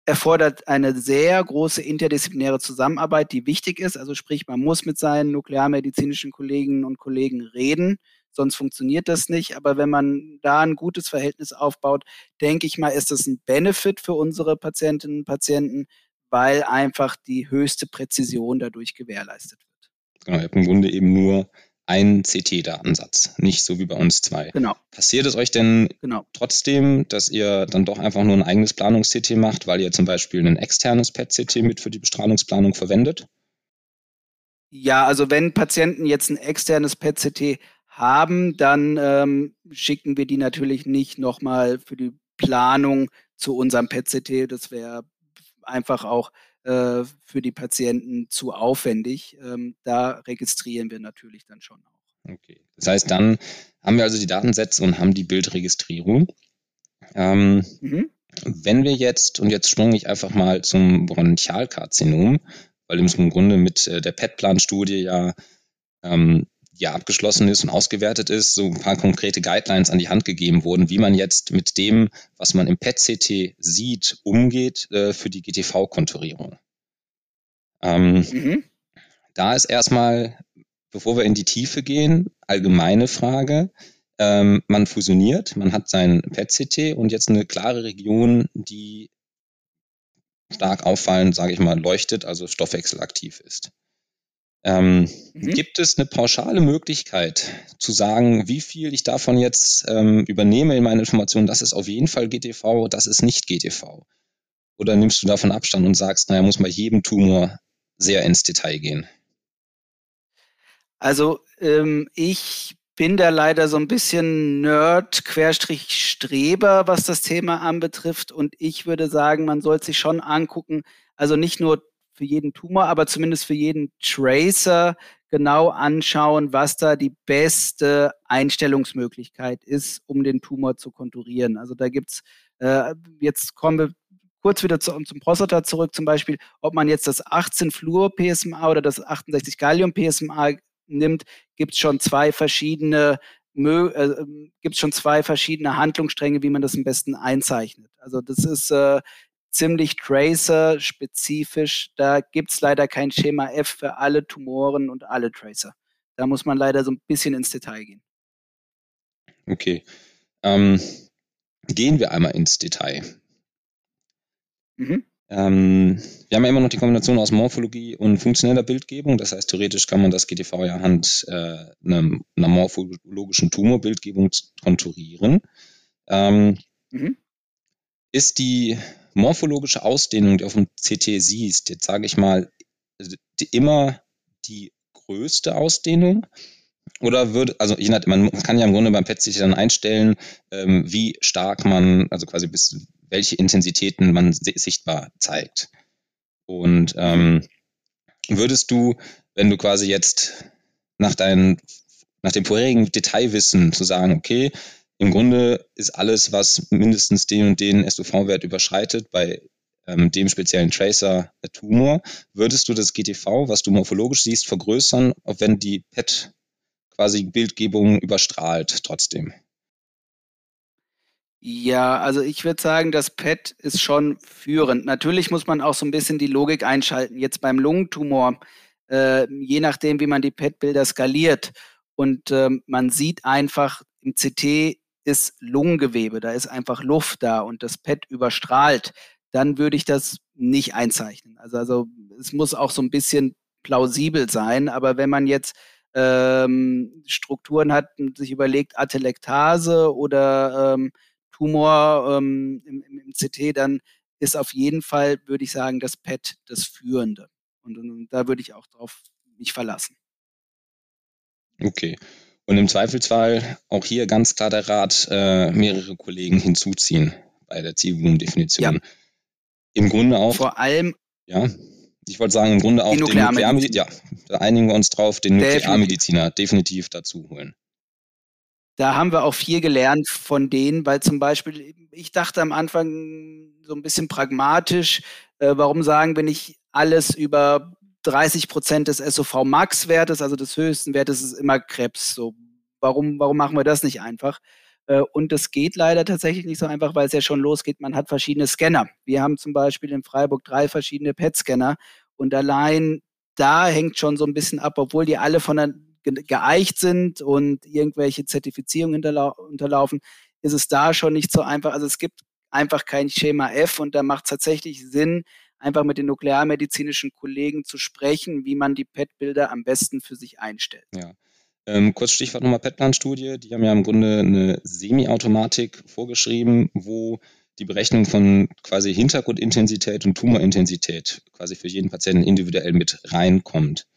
erfordert eine sehr große interdisziplinäre Zusammenarbeit, die wichtig ist. Also sprich, man muss mit seinen nuklearmedizinischen Kolleginnen und Kollegen reden, sonst funktioniert das nicht. Aber wenn man da ein gutes Verhältnis aufbaut, denke ich mal, ist das ein Benefit für unsere Patientinnen und Patienten, weil einfach die höchste Präzision dadurch gewährleistet wird. Genau, ihr habt im Grunde eben nur einen CT-Datensatz, nicht so wie bei uns zwei. Genau. Passiert es euch denn genau. trotzdem, dass ihr dann doch einfach nur ein eigenes Planungs-CT macht, weil ihr zum Beispiel ein externes PET-CT mit für die Bestrahlungsplanung verwendet? Ja, also wenn Patienten jetzt ein externes PET-CT haben, dann ähm, schicken wir die natürlich nicht nochmal für die Planung zu unserem PET-CT. Das wäre einfach auch äh, für die Patienten zu aufwendig. Ähm, da registrieren wir natürlich dann schon auch. Okay. Das heißt, dann haben wir also die Datensätze und haben die Bildregistrierung. Ähm, mhm. Wenn wir jetzt, und jetzt sprung ich einfach mal zum Bronchialkarzinom, weil im Grunde mit äh, der PET-Plan-Studie ja ähm, ja abgeschlossen ist und ausgewertet ist, so ein paar konkrete Guidelines an die Hand gegeben wurden, wie man jetzt mit dem, was man im PET-CT sieht, umgeht äh, für die GTV-Konturierung. Ähm, mhm. Da ist erstmal, bevor wir in die Tiefe gehen, allgemeine Frage. Ähm, man fusioniert, man hat sein PET-CT und jetzt eine klare Region, die stark auffallend, sage ich mal, leuchtet, also stoffwechselaktiv ist. Ähm, mhm. Gibt es eine pauschale Möglichkeit zu sagen, wie viel ich davon jetzt ähm, übernehme in meine Informationen? Das ist auf jeden Fall GTV, das ist nicht GTV. Oder nimmst du davon Abstand und sagst, naja, muss bei jedem Tumor sehr ins Detail gehen? Also ähm, ich bin da leider so ein bisschen Nerd, Querstrich Streber, was das Thema anbetrifft. Und ich würde sagen, man sollte sich schon angucken, also nicht nur für jeden Tumor, aber zumindest für jeden Tracer genau anschauen, was da die beste Einstellungsmöglichkeit ist, um den Tumor zu konturieren. Also da gibt's äh, jetzt kommen wir kurz wieder zu, zum Prostata zurück, zum Beispiel, ob man jetzt das 18 Fluor PSMA oder das 68 Gallium PSMA nimmt, gibt es schon zwei verschiedene äh, gibt schon zwei verschiedene Handlungsstränge, wie man das am besten einzeichnet. Also das ist äh, ziemlich Tracer-spezifisch. Da gibt es leider kein Schema F für alle Tumoren und alle Tracer. Da muss man leider so ein bisschen ins Detail gehen. Okay. Ähm, gehen wir einmal ins Detail. Mhm. Ähm, wir haben ja immer noch die Kombination aus Morphologie und funktioneller Bildgebung. Das heißt, theoretisch kann man das GTV ja anhand äh, einer, einer morphologischen Tumorbildgebung konturieren. Ähm, mhm. Ist die morphologische Ausdehnung, die auf dem CT siehst, jetzt sage ich mal, die, immer die größte Ausdehnung? Oder würde, also ich, man kann ja im Grunde beim PET-CT dann einstellen, ähm, wie stark man, also quasi bis welche Intensitäten man sichtbar zeigt. Und ähm, würdest du, wenn du quasi jetzt nach deinen, nach dem vorherigen Detailwissen zu sagen, okay, im Grunde ist alles, was mindestens den und den SUV-Wert überschreitet, bei ähm, dem speziellen Tracer der Tumor, würdest du das GTV, was du morphologisch siehst, vergrößern, auch wenn die PET quasi Bildgebung überstrahlt trotzdem? Ja, also ich würde sagen, das PET ist schon führend. Natürlich muss man auch so ein bisschen die Logik einschalten. Jetzt beim Lungentumor, äh, je nachdem, wie man die PET-Bilder skaliert. Und äh, man sieht einfach im CT ist Lungengewebe, da ist einfach Luft da und das PET überstrahlt, dann würde ich das nicht einzeichnen. Also, also es muss auch so ein bisschen plausibel sein, aber wenn man jetzt ähm, Strukturen hat und sich überlegt, Atelektase oder ähm, Tumor ähm, im, im, CT, dann ist auf jeden Fall, würde ich sagen, das PET das Führende. Und, und, und da würde ich auch drauf mich verlassen. Okay. Und im Zweifelsfall auch hier ganz klar der Rat, äh, mehrere Kollegen hinzuziehen bei der Zielvolumendefinition. Ja. Im Grunde auch. Vor allem. Ja. Ich wollte sagen, im Grunde auch den Nuklearmediziner. Ja, da einigen wir uns drauf, den Nuklearmediziner definitiv dazu holen. Da haben wir auch viel gelernt von denen, weil zum Beispiel, ich dachte am Anfang so ein bisschen pragmatisch, äh, warum sagen wir nicht alles über 30 Prozent des SOV-Max-Wertes, also des höchsten Wertes, ist immer Krebs. So, warum, warum machen wir das nicht einfach? Äh, und es geht leider tatsächlich nicht so einfach, weil es ja schon losgeht. Man hat verschiedene Scanner. Wir haben zum Beispiel in Freiburg drei verschiedene PET-Scanner und allein da hängt schon so ein bisschen ab, obwohl die alle von der geeicht sind und irgendwelche Zertifizierungen unterlaufen, ist es da schon nicht so einfach. Also es gibt einfach kein Schema F und da macht es tatsächlich Sinn, einfach mit den nuklearmedizinischen Kollegen zu sprechen, wie man die PET-Bilder am besten für sich einstellt. Ja. Ähm, kurz Stichwort nochmal PET-Plan-Studie. Die haben ja im Grunde eine Semi-Automatik vorgeschrieben, wo die Berechnung von quasi Hintergrundintensität und Tumorintensität quasi für jeden Patienten individuell mit reinkommt.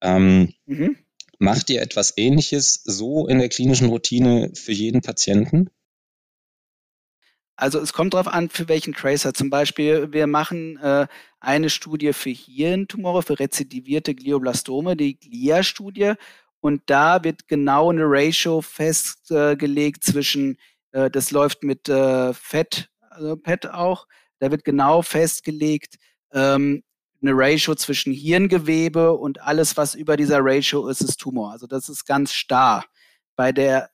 Ähm, mhm. Macht ihr etwas Ähnliches so in der klinischen Routine für jeden Patienten? Also es kommt darauf an, für welchen Tracer. Zum Beispiel, wir machen äh, eine Studie für Hirntumore, für rezidivierte Glioblastome, die GLIA-Studie. Und da wird genau eine Ratio festgelegt zwischen, äh, das läuft mit äh, FET, also PET auch, da wird genau festgelegt, ähm, eine Ratio zwischen Hirngewebe und alles, was über dieser Ratio ist, ist Tumor. Also das ist ganz starr. Bei der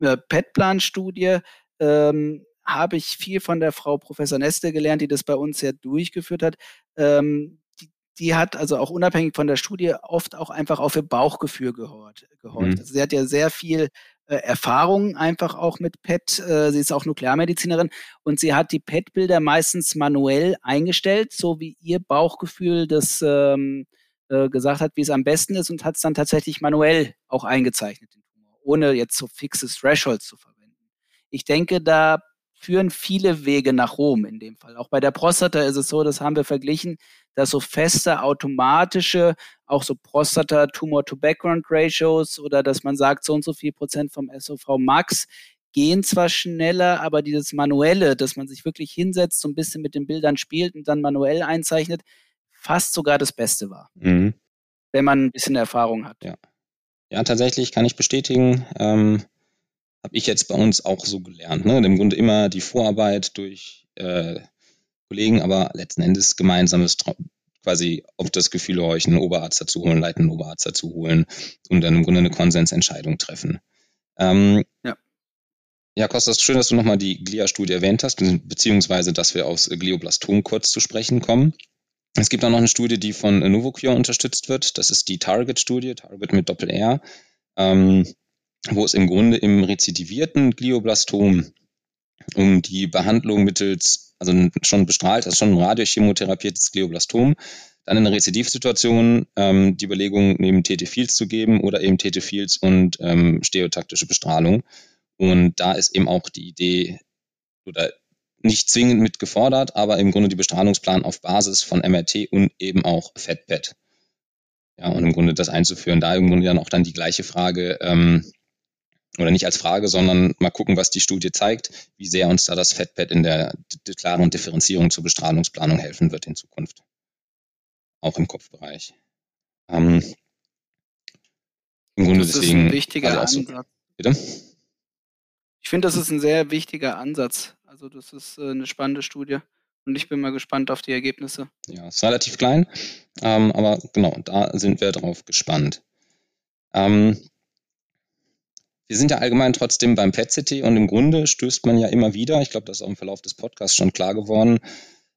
äh, PET-Plan-Studie ähm, habe ich viel von der Frau Professor Neste gelernt, die das bei uns ja durchgeführt hat. Ähm, die, die, hat also auch unabhängig von der Studie oft auch einfach auf ihr Bauchgefühl gehorcht. gehorcht. Mhm. Also sie hat ja sehr viel äh, Erfahrung einfach auch mit PET. Äh, sie ist auch Nuklearmedizinerin und sie hat die PET-Bilder meistens manuell eingestellt, so wie ihr Bauchgefühl das ähm, äh, gesagt hat, wie es am besten ist und hat es dann tatsächlich manuell auch eingezeichnet, den Tumor, ohne jetzt so fixes Thresholds zu verwenden. Ich denke, da führen viele Wege nach Rom in dem Fall. Auch bei der Prostata ist es so, das haben wir verglichen, dass so feste automatische, auch so Prostata-Tumor-to-Background-Ratios oder dass man sagt, so und so viel Prozent vom SOV Max gehen zwar schneller, aber dieses manuelle, dass man sich wirklich hinsetzt, so ein bisschen mit den Bildern spielt und dann manuell einzeichnet, fast sogar das Beste war. Mhm. Wenn man ein bisschen Erfahrung hat. Ja, ja tatsächlich kann ich bestätigen. Ähm habe ich jetzt bei uns auch so gelernt. Ne? Im Grunde immer die Vorarbeit durch äh, Kollegen, aber letzten Endes gemeinsames quasi auf das Gefühl euch einen Oberarzt dazu holen, leitenden Oberarzt dazu holen und dann im Grunde eine Konsensentscheidung treffen. Ähm, ja. Ja, Kostas, schön, dass du nochmal die GLIA-Studie erwähnt hast, beziehungsweise, dass wir aufs Glioblastom kurz zu sprechen kommen. Es gibt auch noch eine Studie, die von Novocure unterstützt wird. Das ist die Target-Studie, Target mit Doppel-R. Ähm, wo es im Grunde im rezidivierten Glioblastom um die Behandlung mittels, also schon bestrahlt, also schon radiochemotherapiertes Glioblastom, dann in einer Rezidivsituation ähm, die Überlegung, neben TT-Fields zu geben oder eben TT-Fields und ähm, stereotaktische Bestrahlung. Und da ist eben auch die Idee oder nicht zwingend mit gefordert, aber im Grunde die Bestrahlungsplan auf Basis von MRT und eben auch FETPET. Ja, und im Grunde das einzuführen, da im Grunde dann auch dann die gleiche Frage, ähm, oder nicht als Frage, sondern mal gucken, was die Studie zeigt, wie sehr uns da das FETPAD in der klaren Differenzierung zur Bestrahlungsplanung helfen wird in Zukunft. Auch im Kopfbereich. Ähm, Im Grunde das deswegen. Ist ein wichtiger also Ansatz. Bitte? Ich finde, das ist ein sehr wichtiger Ansatz. Also das ist äh, eine spannende Studie. Und ich bin mal gespannt auf die Ergebnisse. Ja, ist relativ klein, ähm, aber genau, da sind wir drauf gespannt. Ähm, wir sind ja allgemein trotzdem beim PET-CT und im Grunde stößt man ja immer wieder, ich glaube, das ist auch im Verlauf des Podcasts schon klar geworden,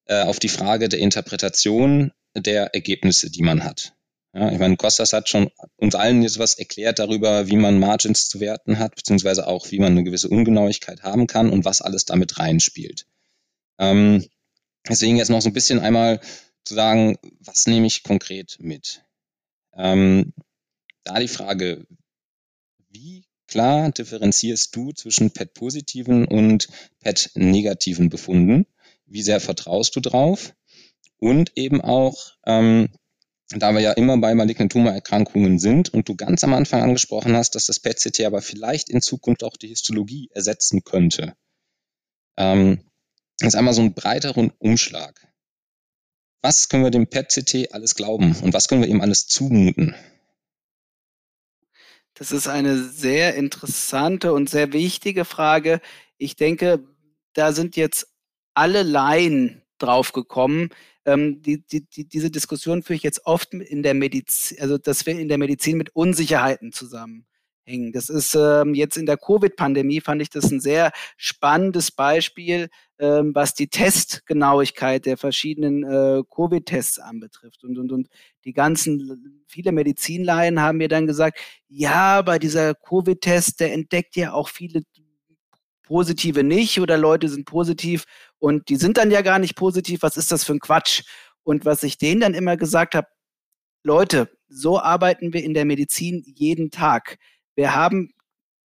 äh, auf die Frage der Interpretation der Ergebnisse, die man hat. Ja, ich meine, Kostas hat schon uns allen jetzt was erklärt darüber, wie man Margins zu werten hat, beziehungsweise auch, wie man eine gewisse Ungenauigkeit haben kann und was alles damit reinspielt. Ähm, deswegen jetzt noch so ein bisschen einmal zu sagen, was nehme ich konkret mit? Ähm, da die Frage, wie Klar differenzierst du zwischen PET-positiven und PET-negativen Befunden. Wie sehr vertraust du drauf? Und eben auch, ähm, da wir ja immer bei malignen Tumorerkrankungen sind und du ganz am Anfang angesprochen hast, dass das PET-CT aber vielleicht in Zukunft auch die Histologie ersetzen könnte. Ähm, ist einmal so ein breiteren Umschlag. Was können wir dem PET-CT alles glauben und was können wir ihm alles zumuten? Das ist eine sehr interessante und sehr wichtige Frage. Ich denke, da sind jetzt alle Laien drauf gekommen. Ähm, die, die, die, diese Diskussion führe ich jetzt oft in der Medizin, also dass wir in der Medizin mit Unsicherheiten zusammenhängen. Hängen. Das ist ähm, jetzt in der Covid-Pandemie, fand ich das ein sehr spannendes Beispiel, ähm, was die Testgenauigkeit der verschiedenen äh, Covid-Tests anbetrifft. Und, und, und die ganzen, viele Medizinlaien haben mir dann gesagt, ja, bei dieser Covid-Test, der entdeckt ja auch viele positive nicht oder Leute sind positiv und die sind dann ja gar nicht positiv. Was ist das für ein Quatsch? Und was ich denen dann immer gesagt habe, Leute, so arbeiten wir in der Medizin jeden Tag. Wir haben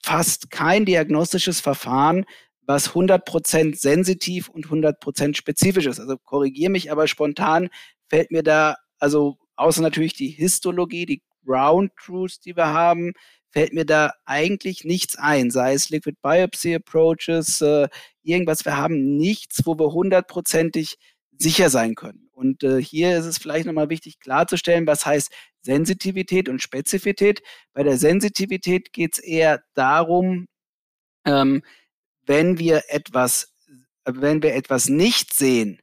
fast kein diagnostisches Verfahren, was 100% sensitiv und 100% spezifisch ist. Also korrigiere mich, aber spontan fällt mir da, also außer natürlich die Histologie, die Ground Truths, die wir haben, fällt mir da eigentlich nichts ein, sei es Liquid Biopsy Approaches, äh, irgendwas. Wir haben nichts, wo wir hundertprozentig sicher sein können. Und äh, hier ist es vielleicht nochmal wichtig klarzustellen, was heißt Sensitivität und Spezifität. Bei der Sensitivität geht es eher darum, ähm, wenn wir etwas, wenn wir etwas nicht sehen,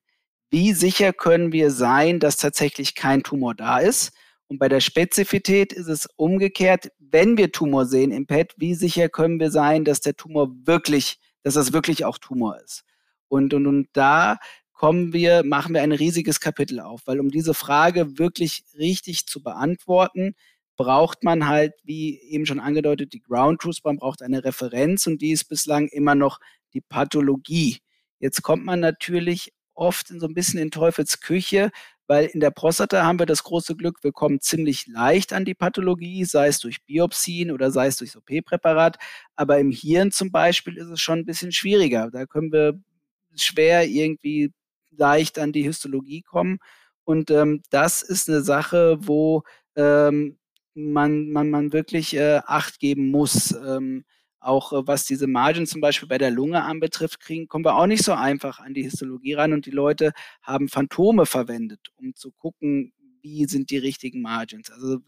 wie sicher können wir sein, dass tatsächlich kein Tumor da ist? Und bei der Spezifität ist es umgekehrt, wenn wir Tumor sehen im PET, wie sicher können wir sein, dass der Tumor wirklich, dass das wirklich auch Tumor ist? Und, und, und da kommen wir, machen wir ein riesiges Kapitel auf, weil um diese Frage wirklich richtig zu beantworten, braucht man halt, wie eben schon angedeutet, die Ground Truth, man braucht eine Referenz und die ist bislang immer noch die Pathologie. Jetzt kommt man natürlich oft so ein bisschen in Teufels Küche, weil in der Prostata haben wir das große Glück, wir kommen ziemlich leicht an die Pathologie, sei es durch Biopsien oder sei es durch OP-Präparat. Aber im Hirn zum Beispiel ist es schon ein bisschen schwieriger. Da können wir schwer irgendwie leicht an die Histologie kommen. Und ähm, das ist eine Sache, wo ähm, man, man, man wirklich äh, Acht geben muss. Ähm, auch äh, was diese Margin zum Beispiel bei der Lunge anbetrifft, kriegen, kommen wir auch nicht so einfach an die Histologie ran. Und die Leute haben Phantome verwendet, um zu gucken, wie sind die richtigen Margins. Also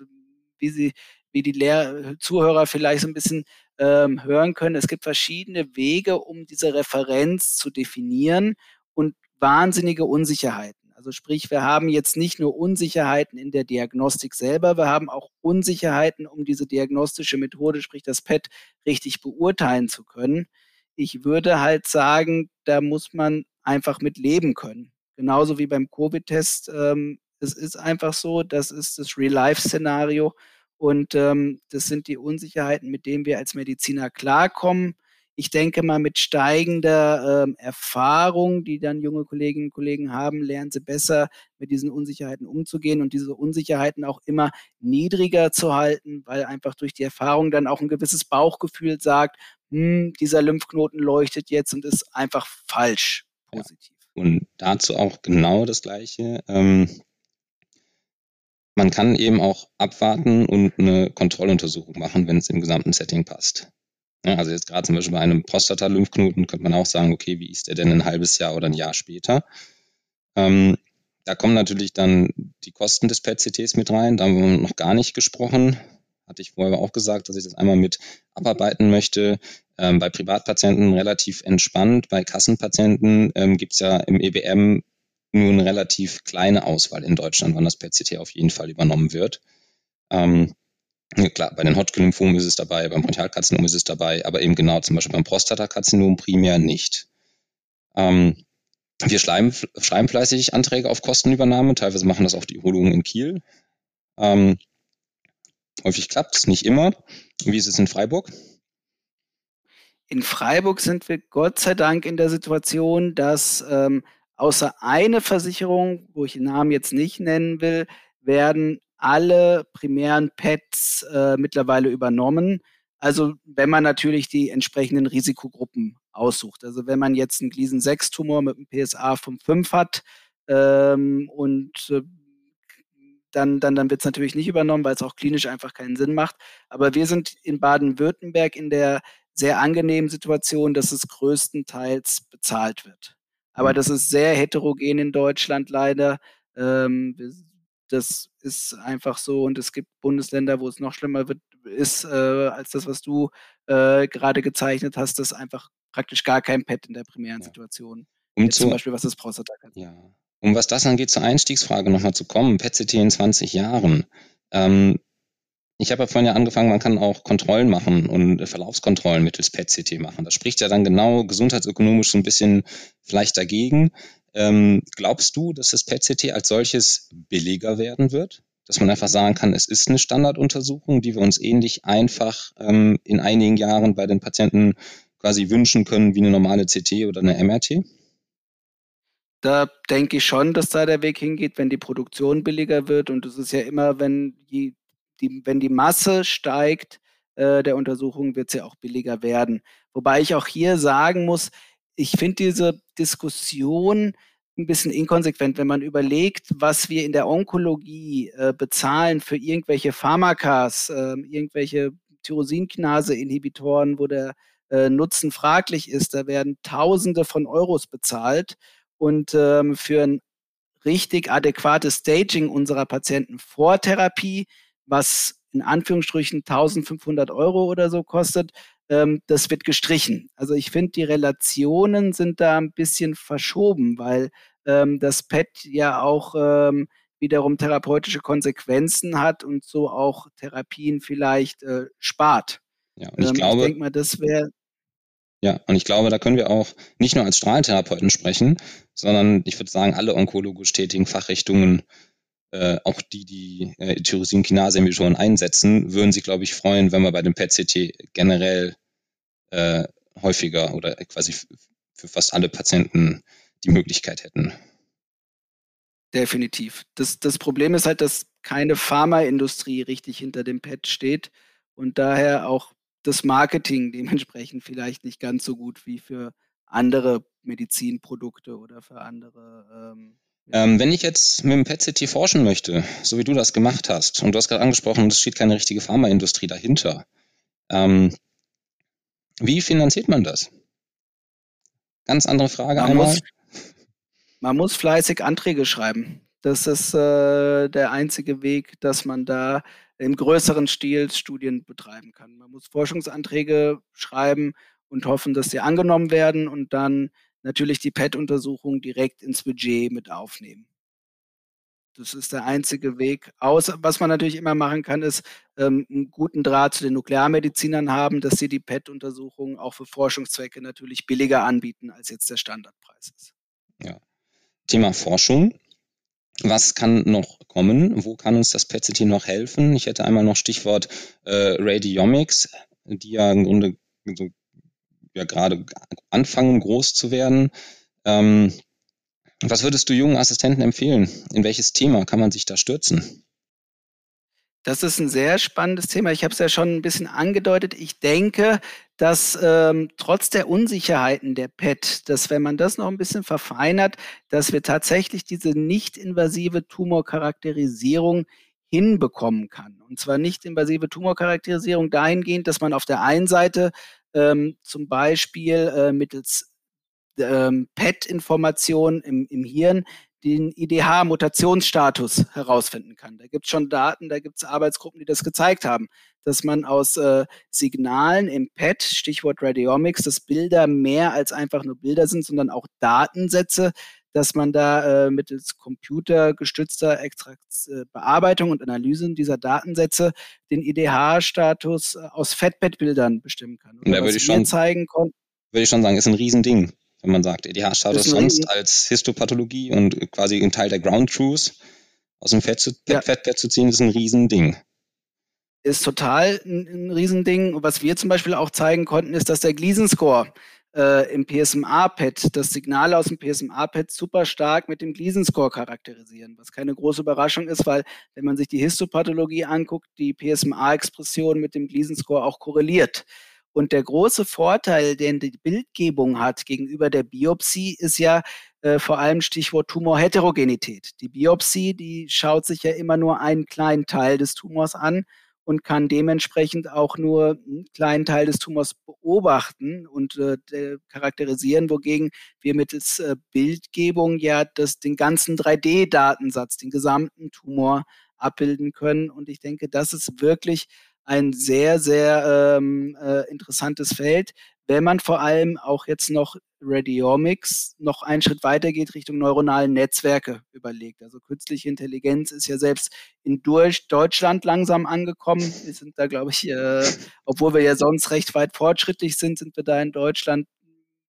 wie sie, wie die Lehr Zuhörer vielleicht so ein bisschen ähm, hören können, es gibt verschiedene Wege, um diese Referenz zu definieren und wahnsinnige Unsicherheiten. Also sprich, wir haben jetzt nicht nur Unsicherheiten in der Diagnostik selber, wir haben auch Unsicherheiten, um diese diagnostische Methode, sprich das PET, richtig beurteilen zu können. Ich würde halt sagen, da muss man einfach mit leben können. Genauso wie beim Covid-Test. Ähm, es ist einfach so, das ist das Real-Life-Szenario und ähm, das sind die Unsicherheiten, mit denen wir als Mediziner klarkommen ich denke mal, mit steigender ähm, Erfahrung, die dann junge Kolleginnen und Kollegen haben, lernen sie besser, mit diesen Unsicherheiten umzugehen und diese Unsicherheiten auch immer niedriger zu halten, weil einfach durch die Erfahrung dann auch ein gewisses Bauchgefühl sagt, hm, dieser Lymphknoten leuchtet jetzt und ist einfach falsch positiv. Ja. Und dazu auch genau das Gleiche. Ähm, man kann eben auch abwarten und eine Kontrolluntersuchung machen, wenn es im gesamten Setting passt. Also jetzt gerade zum Beispiel bei einem Prostata-Lymphknoten könnte man auch sagen, okay, wie ist der denn ein halbes Jahr oder ein Jahr später? Ähm, da kommen natürlich dann die Kosten des PET-CTs mit rein. Da haben wir noch gar nicht gesprochen. Hatte ich vorher auch gesagt, dass ich das einmal mit abarbeiten möchte. Ähm, bei Privatpatienten relativ entspannt. Bei Kassenpatienten ähm, gibt es ja im EBM nur eine relativ kleine Auswahl in Deutschland, wann das PET-CT auf jeden Fall übernommen wird. Ähm, Klar, bei den Hodgkin-Lymphomen ist es dabei, beim Bronchialkarzinom ist es dabei, aber eben genau zum Beispiel beim Prostatakarzinom primär nicht. Ähm, wir schreiben, schreiben fleißig Anträge auf Kostenübernahme, teilweise machen das auch die Urologen in Kiel. Ähm, häufig klappt es, nicht immer. Wie ist es in Freiburg? In Freiburg sind wir Gott sei Dank in der Situation, dass ähm, außer eine Versicherung, wo ich den Namen jetzt nicht nennen will, werden alle primären PETs äh, mittlerweile übernommen. Also wenn man natürlich die entsprechenden Risikogruppen aussucht. Also wenn man jetzt einen Gleason-6-Tumor mit einem PSA von 5 hat ähm, und äh, dann, dann, dann wird es natürlich nicht übernommen, weil es auch klinisch einfach keinen Sinn macht. Aber wir sind in Baden-Württemberg in der sehr angenehmen Situation, dass es größtenteils bezahlt wird. Aber mhm. das ist sehr heterogen in Deutschland leider. Ähm, das ist einfach so und es gibt Bundesländer, wo es noch schlimmer wird, ist äh, als das, was du äh, gerade gezeichnet hast, dass einfach praktisch gar kein Pet in der primären ja. Situation. Um zu, zum Beispiel, was das Prostata Ja. Um was das angeht, zur Einstiegsfrage nochmal zu kommen, PET-CT in 20 Jahren. Ähm, ich habe ja vorhin ja angefangen, man kann auch Kontrollen machen und Verlaufskontrollen mittels PET-CT machen. Das spricht ja dann genau gesundheitsökonomisch so ein bisschen vielleicht dagegen. Ähm, glaubst du, dass das PET-CT als solches billiger werden wird? Dass man einfach sagen kann, es ist eine Standarduntersuchung, die wir uns ähnlich einfach ähm, in einigen Jahren bei den Patienten quasi wünschen können wie eine normale CT oder eine MRT? Da denke ich schon, dass da der Weg hingeht, wenn die Produktion billiger wird. Und es ist ja immer, wenn die die, wenn die Masse steigt äh, der Untersuchung, wird sie auch billiger werden. Wobei ich auch hier sagen muss, ich finde diese Diskussion ein bisschen inkonsequent, wenn man überlegt, was wir in der Onkologie äh, bezahlen für irgendwelche Pharmakas, äh, irgendwelche Tyrosinkinase-Inhibitoren, wo der äh, Nutzen fraglich ist. Da werden Tausende von Euros bezahlt. Und ähm, für ein richtig adäquates Staging unserer Patienten vor Therapie was in Anführungsstrichen 1500 Euro oder so kostet, ähm, das wird gestrichen. Also ich finde, die Relationen sind da ein bisschen verschoben, weil ähm, das PET ja auch ähm, wiederum therapeutische Konsequenzen hat und so auch Therapien vielleicht äh, spart. Ja, und ich ähm, glaube, ich denke mal, das wäre ja, und ich glaube, da können wir auch nicht nur als Strahlentherapeuten sprechen, sondern ich würde sagen, alle onkologisch tätigen Fachrichtungen äh, auch die, die äh, Tyrosinkinase-Emissionen einsetzen, würden sich, glaube ich, freuen, wenn wir bei dem PET-CT generell äh, häufiger oder quasi für fast alle Patienten die Möglichkeit hätten. Definitiv. Das, das Problem ist halt, dass keine Pharmaindustrie richtig hinter dem PET steht und daher auch das Marketing dementsprechend vielleicht nicht ganz so gut wie für andere Medizinprodukte oder für andere ähm, ähm, wenn ich jetzt mit dem PET-CT forschen möchte, so wie du das gemacht hast, und du hast gerade angesprochen, es steht keine richtige Pharmaindustrie dahinter, ähm, wie finanziert man das? Ganz andere Frage man einmal. Muss, man muss fleißig Anträge schreiben. Das ist äh, der einzige Weg, dass man da im größeren Stil Studien betreiben kann. Man muss Forschungsanträge schreiben und hoffen, dass sie angenommen werden und dann natürlich die PET-Untersuchung direkt ins Budget mit aufnehmen. Das ist der einzige Weg. Außer, was man natürlich immer machen kann, ist ähm, einen guten Draht zu den Nuklearmedizinern haben, dass sie die PET-Untersuchungen auch für Forschungszwecke natürlich billiger anbieten, als jetzt der Standardpreis ist. Ja. Thema Forschung. Was kann noch kommen? Wo kann uns das PET-CT noch helfen? Ich hätte einmal noch Stichwort äh, Radiomics, die ja im Grunde so ja gerade anfangen, groß zu werden. Ähm, was würdest du jungen Assistenten empfehlen? In welches Thema kann man sich da stürzen? Das ist ein sehr spannendes Thema. Ich habe es ja schon ein bisschen angedeutet. Ich denke, dass ähm, trotz der Unsicherheiten der PET, dass wenn man das noch ein bisschen verfeinert, dass wir tatsächlich diese nicht-invasive Tumorcharakterisierung hinbekommen kann. Und zwar nicht-invasive Tumorcharakterisierung dahingehend, dass man auf der einen Seite ähm, zum Beispiel äh, mittels ähm, PET-Informationen im, im Hirn den IDH-Mutationsstatus herausfinden kann. Da gibt es schon Daten, da gibt es Arbeitsgruppen, die das gezeigt haben, dass man aus äh, Signalen im PET, Stichwort Radiomics, dass Bilder mehr als einfach nur Bilder sind, sondern auch Datensätze dass man da äh, mittels computergestützter Extrakt, äh, Bearbeitung und Analyse dieser Datensätze den IDH-Status äh, aus Fettbettbildern bestimmen kann. Und da würde ich, schon, zeigen würde ich schon sagen, ist ein Riesending, wenn man sagt, IDH-Status sonst als Histopathologie und quasi ein Teil der Ground Truths aus dem Fett zu, ja. Fettbett zu ziehen, ist ein Riesending ist total ein, ein Riesending. Was wir zum Beispiel auch zeigen konnten, ist, dass der Gleason-Score äh, im PSMA-PET das Signal aus dem PSMA-PET super stark mit dem Gleason-Score charakterisieren, was keine große Überraschung ist, weil wenn man sich die Histopathologie anguckt, die PSMA-Expression mit dem Gleason-Score auch korreliert. Und der große Vorteil, den die Bildgebung hat gegenüber der Biopsie, ist ja äh, vor allem Stichwort Tumorheterogenität. Die Biopsie, die schaut sich ja immer nur einen kleinen Teil des Tumors an und kann dementsprechend auch nur einen kleinen Teil des Tumors beobachten und äh, charakterisieren, wogegen wir mittels äh, Bildgebung ja das, den ganzen 3D-Datensatz, den gesamten Tumor abbilden können. Und ich denke, das ist wirklich ein sehr, sehr ähm, äh, interessantes Feld, wenn man vor allem auch jetzt noch Radiomics noch einen Schritt weiter geht, Richtung neuronalen Netzwerke überlegt. Also künstliche Intelligenz ist ja selbst in durch Deutschland langsam angekommen. Wir sind da, glaube ich, äh, obwohl wir ja sonst recht weit fortschrittlich sind, sind wir da in Deutschland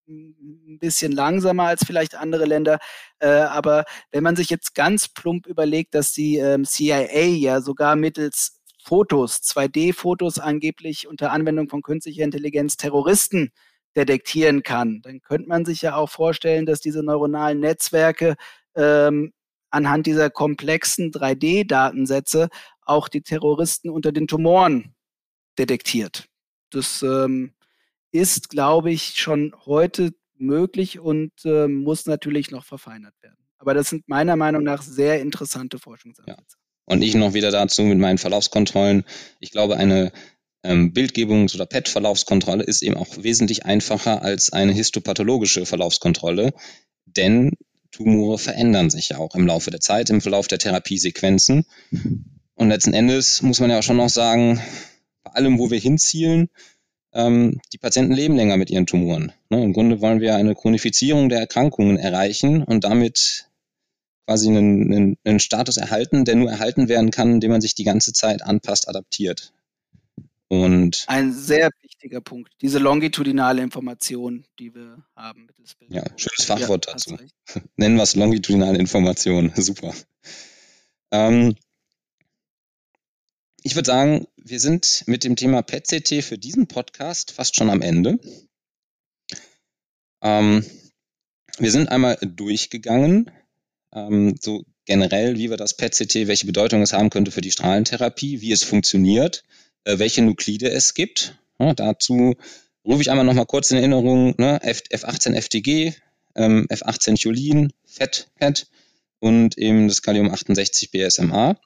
ein bisschen langsamer als vielleicht andere Länder. Äh, aber wenn man sich jetzt ganz plump überlegt, dass die ähm, CIA ja sogar mittels Fotos, 2D-Fotos angeblich unter Anwendung von künstlicher Intelligenz Terroristen detektieren kann, dann könnte man sich ja auch vorstellen, dass diese neuronalen Netzwerke ähm, anhand dieser komplexen 3D-Datensätze auch die Terroristen unter den Tumoren detektiert. Das ähm, ist, glaube ich, schon heute möglich und äh, muss natürlich noch verfeinert werden. Aber das sind meiner Meinung nach sehr interessante Forschungsansätze. Ja. Und ich noch wieder dazu mit meinen Verlaufskontrollen. Ich glaube, eine ähm, Bildgebungs- oder PET-Verlaufskontrolle ist eben auch wesentlich einfacher als eine histopathologische Verlaufskontrolle, denn Tumore verändern sich ja auch im Laufe der Zeit, im Verlauf der Therapiesequenzen. Und letzten Endes muss man ja auch schon noch sagen, bei allem, wo wir hinzielen, ähm, die Patienten leben länger mit ihren Tumoren. Ne? Im Grunde wollen wir eine Chronifizierung der Erkrankungen erreichen und damit quasi einen, einen, einen Status erhalten, der nur erhalten werden kann, indem man sich die ganze Zeit anpasst, adaptiert. Und ein sehr wichtiger Punkt, diese longitudinale Information, die wir haben mittels Bild. Ja, schönes Fachwort ja, dazu. Nennen wir es longitudinale Information. Super. Ähm, ich würde sagen, wir sind mit dem Thema PET-CT für diesen Podcast fast schon am Ende. Ähm, wir sind einmal durchgegangen, ähm, so generell, wie wir das PET-CT, welche Bedeutung es haben könnte für die Strahlentherapie, wie es funktioniert, welche Nuklide es gibt. Ja, dazu rufe ich einmal nochmal kurz in Erinnerung, ne, F, F18 FTG, ähm, F18 Cholin, FET-PET und eben das Kalium 68 BSMA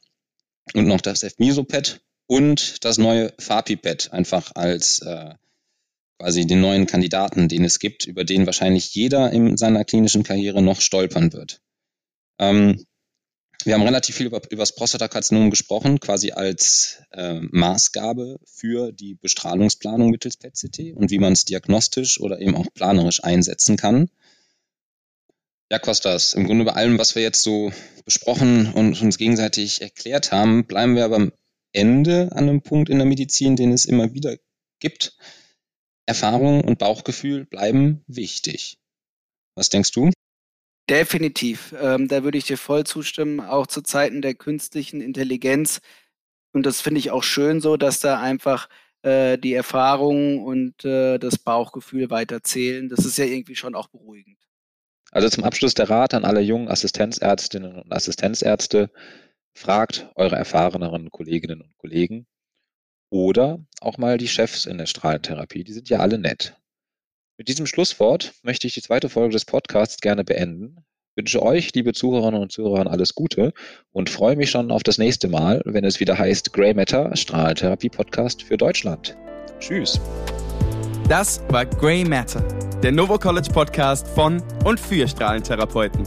und noch das F-Misopad und das neue FAPI-Pad einfach als äh, quasi den neuen Kandidaten, den es gibt, über den wahrscheinlich jeder in seiner klinischen Karriere noch stolpern wird. Ähm, wir haben relativ viel über, über das Prostatakarzinom gesprochen, quasi als äh, Maßgabe für die Bestrahlungsplanung mittels PET-CT und wie man es diagnostisch oder eben auch planerisch einsetzen kann. Ja, Kostas, im Grunde bei allem, was wir jetzt so besprochen und uns gegenseitig erklärt haben, bleiben wir aber am Ende an einem Punkt in der Medizin, den es immer wieder gibt. Erfahrung und Bauchgefühl bleiben wichtig. Was denkst du? Definitiv. Ähm, da würde ich dir voll zustimmen, auch zu Zeiten der künstlichen Intelligenz. Und das finde ich auch schön so, dass da einfach äh, die Erfahrung und äh, das Bauchgefühl weiter zählen. Das ist ja irgendwie schon auch beruhigend. Also zum Abschluss der Rat an alle jungen Assistenzärztinnen und Assistenzärzte, fragt eure erfahreneren Kolleginnen und Kollegen oder auch mal die Chefs in der Strahlentherapie, die sind ja alle nett. Mit diesem Schlusswort möchte ich die zweite Folge des Podcasts gerne beenden. wünsche euch, liebe Zuhörerinnen und Zuhörer, alles Gute und freue mich schon auf das nächste Mal, wenn es wieder heißt Grey Matter Strahlentherapie Podcast für Deutschland. Tschüss. Das war Grey Matter, der Novo College Podcast von und für Strahlentherapeuten.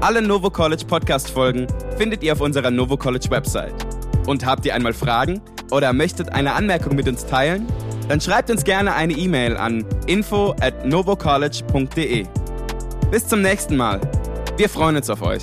Alle Novo College Podcast Folgen findet ihr auf unserer Novo College Website. Und habt ihr einmal Fragen oder möchtet eine Anmerkung mit uns teilen? Dann schreibt uns gerne eine E-Mail an info at novocollege.de. Bis zum nächsten Mal. Wir freuen uns auf euch.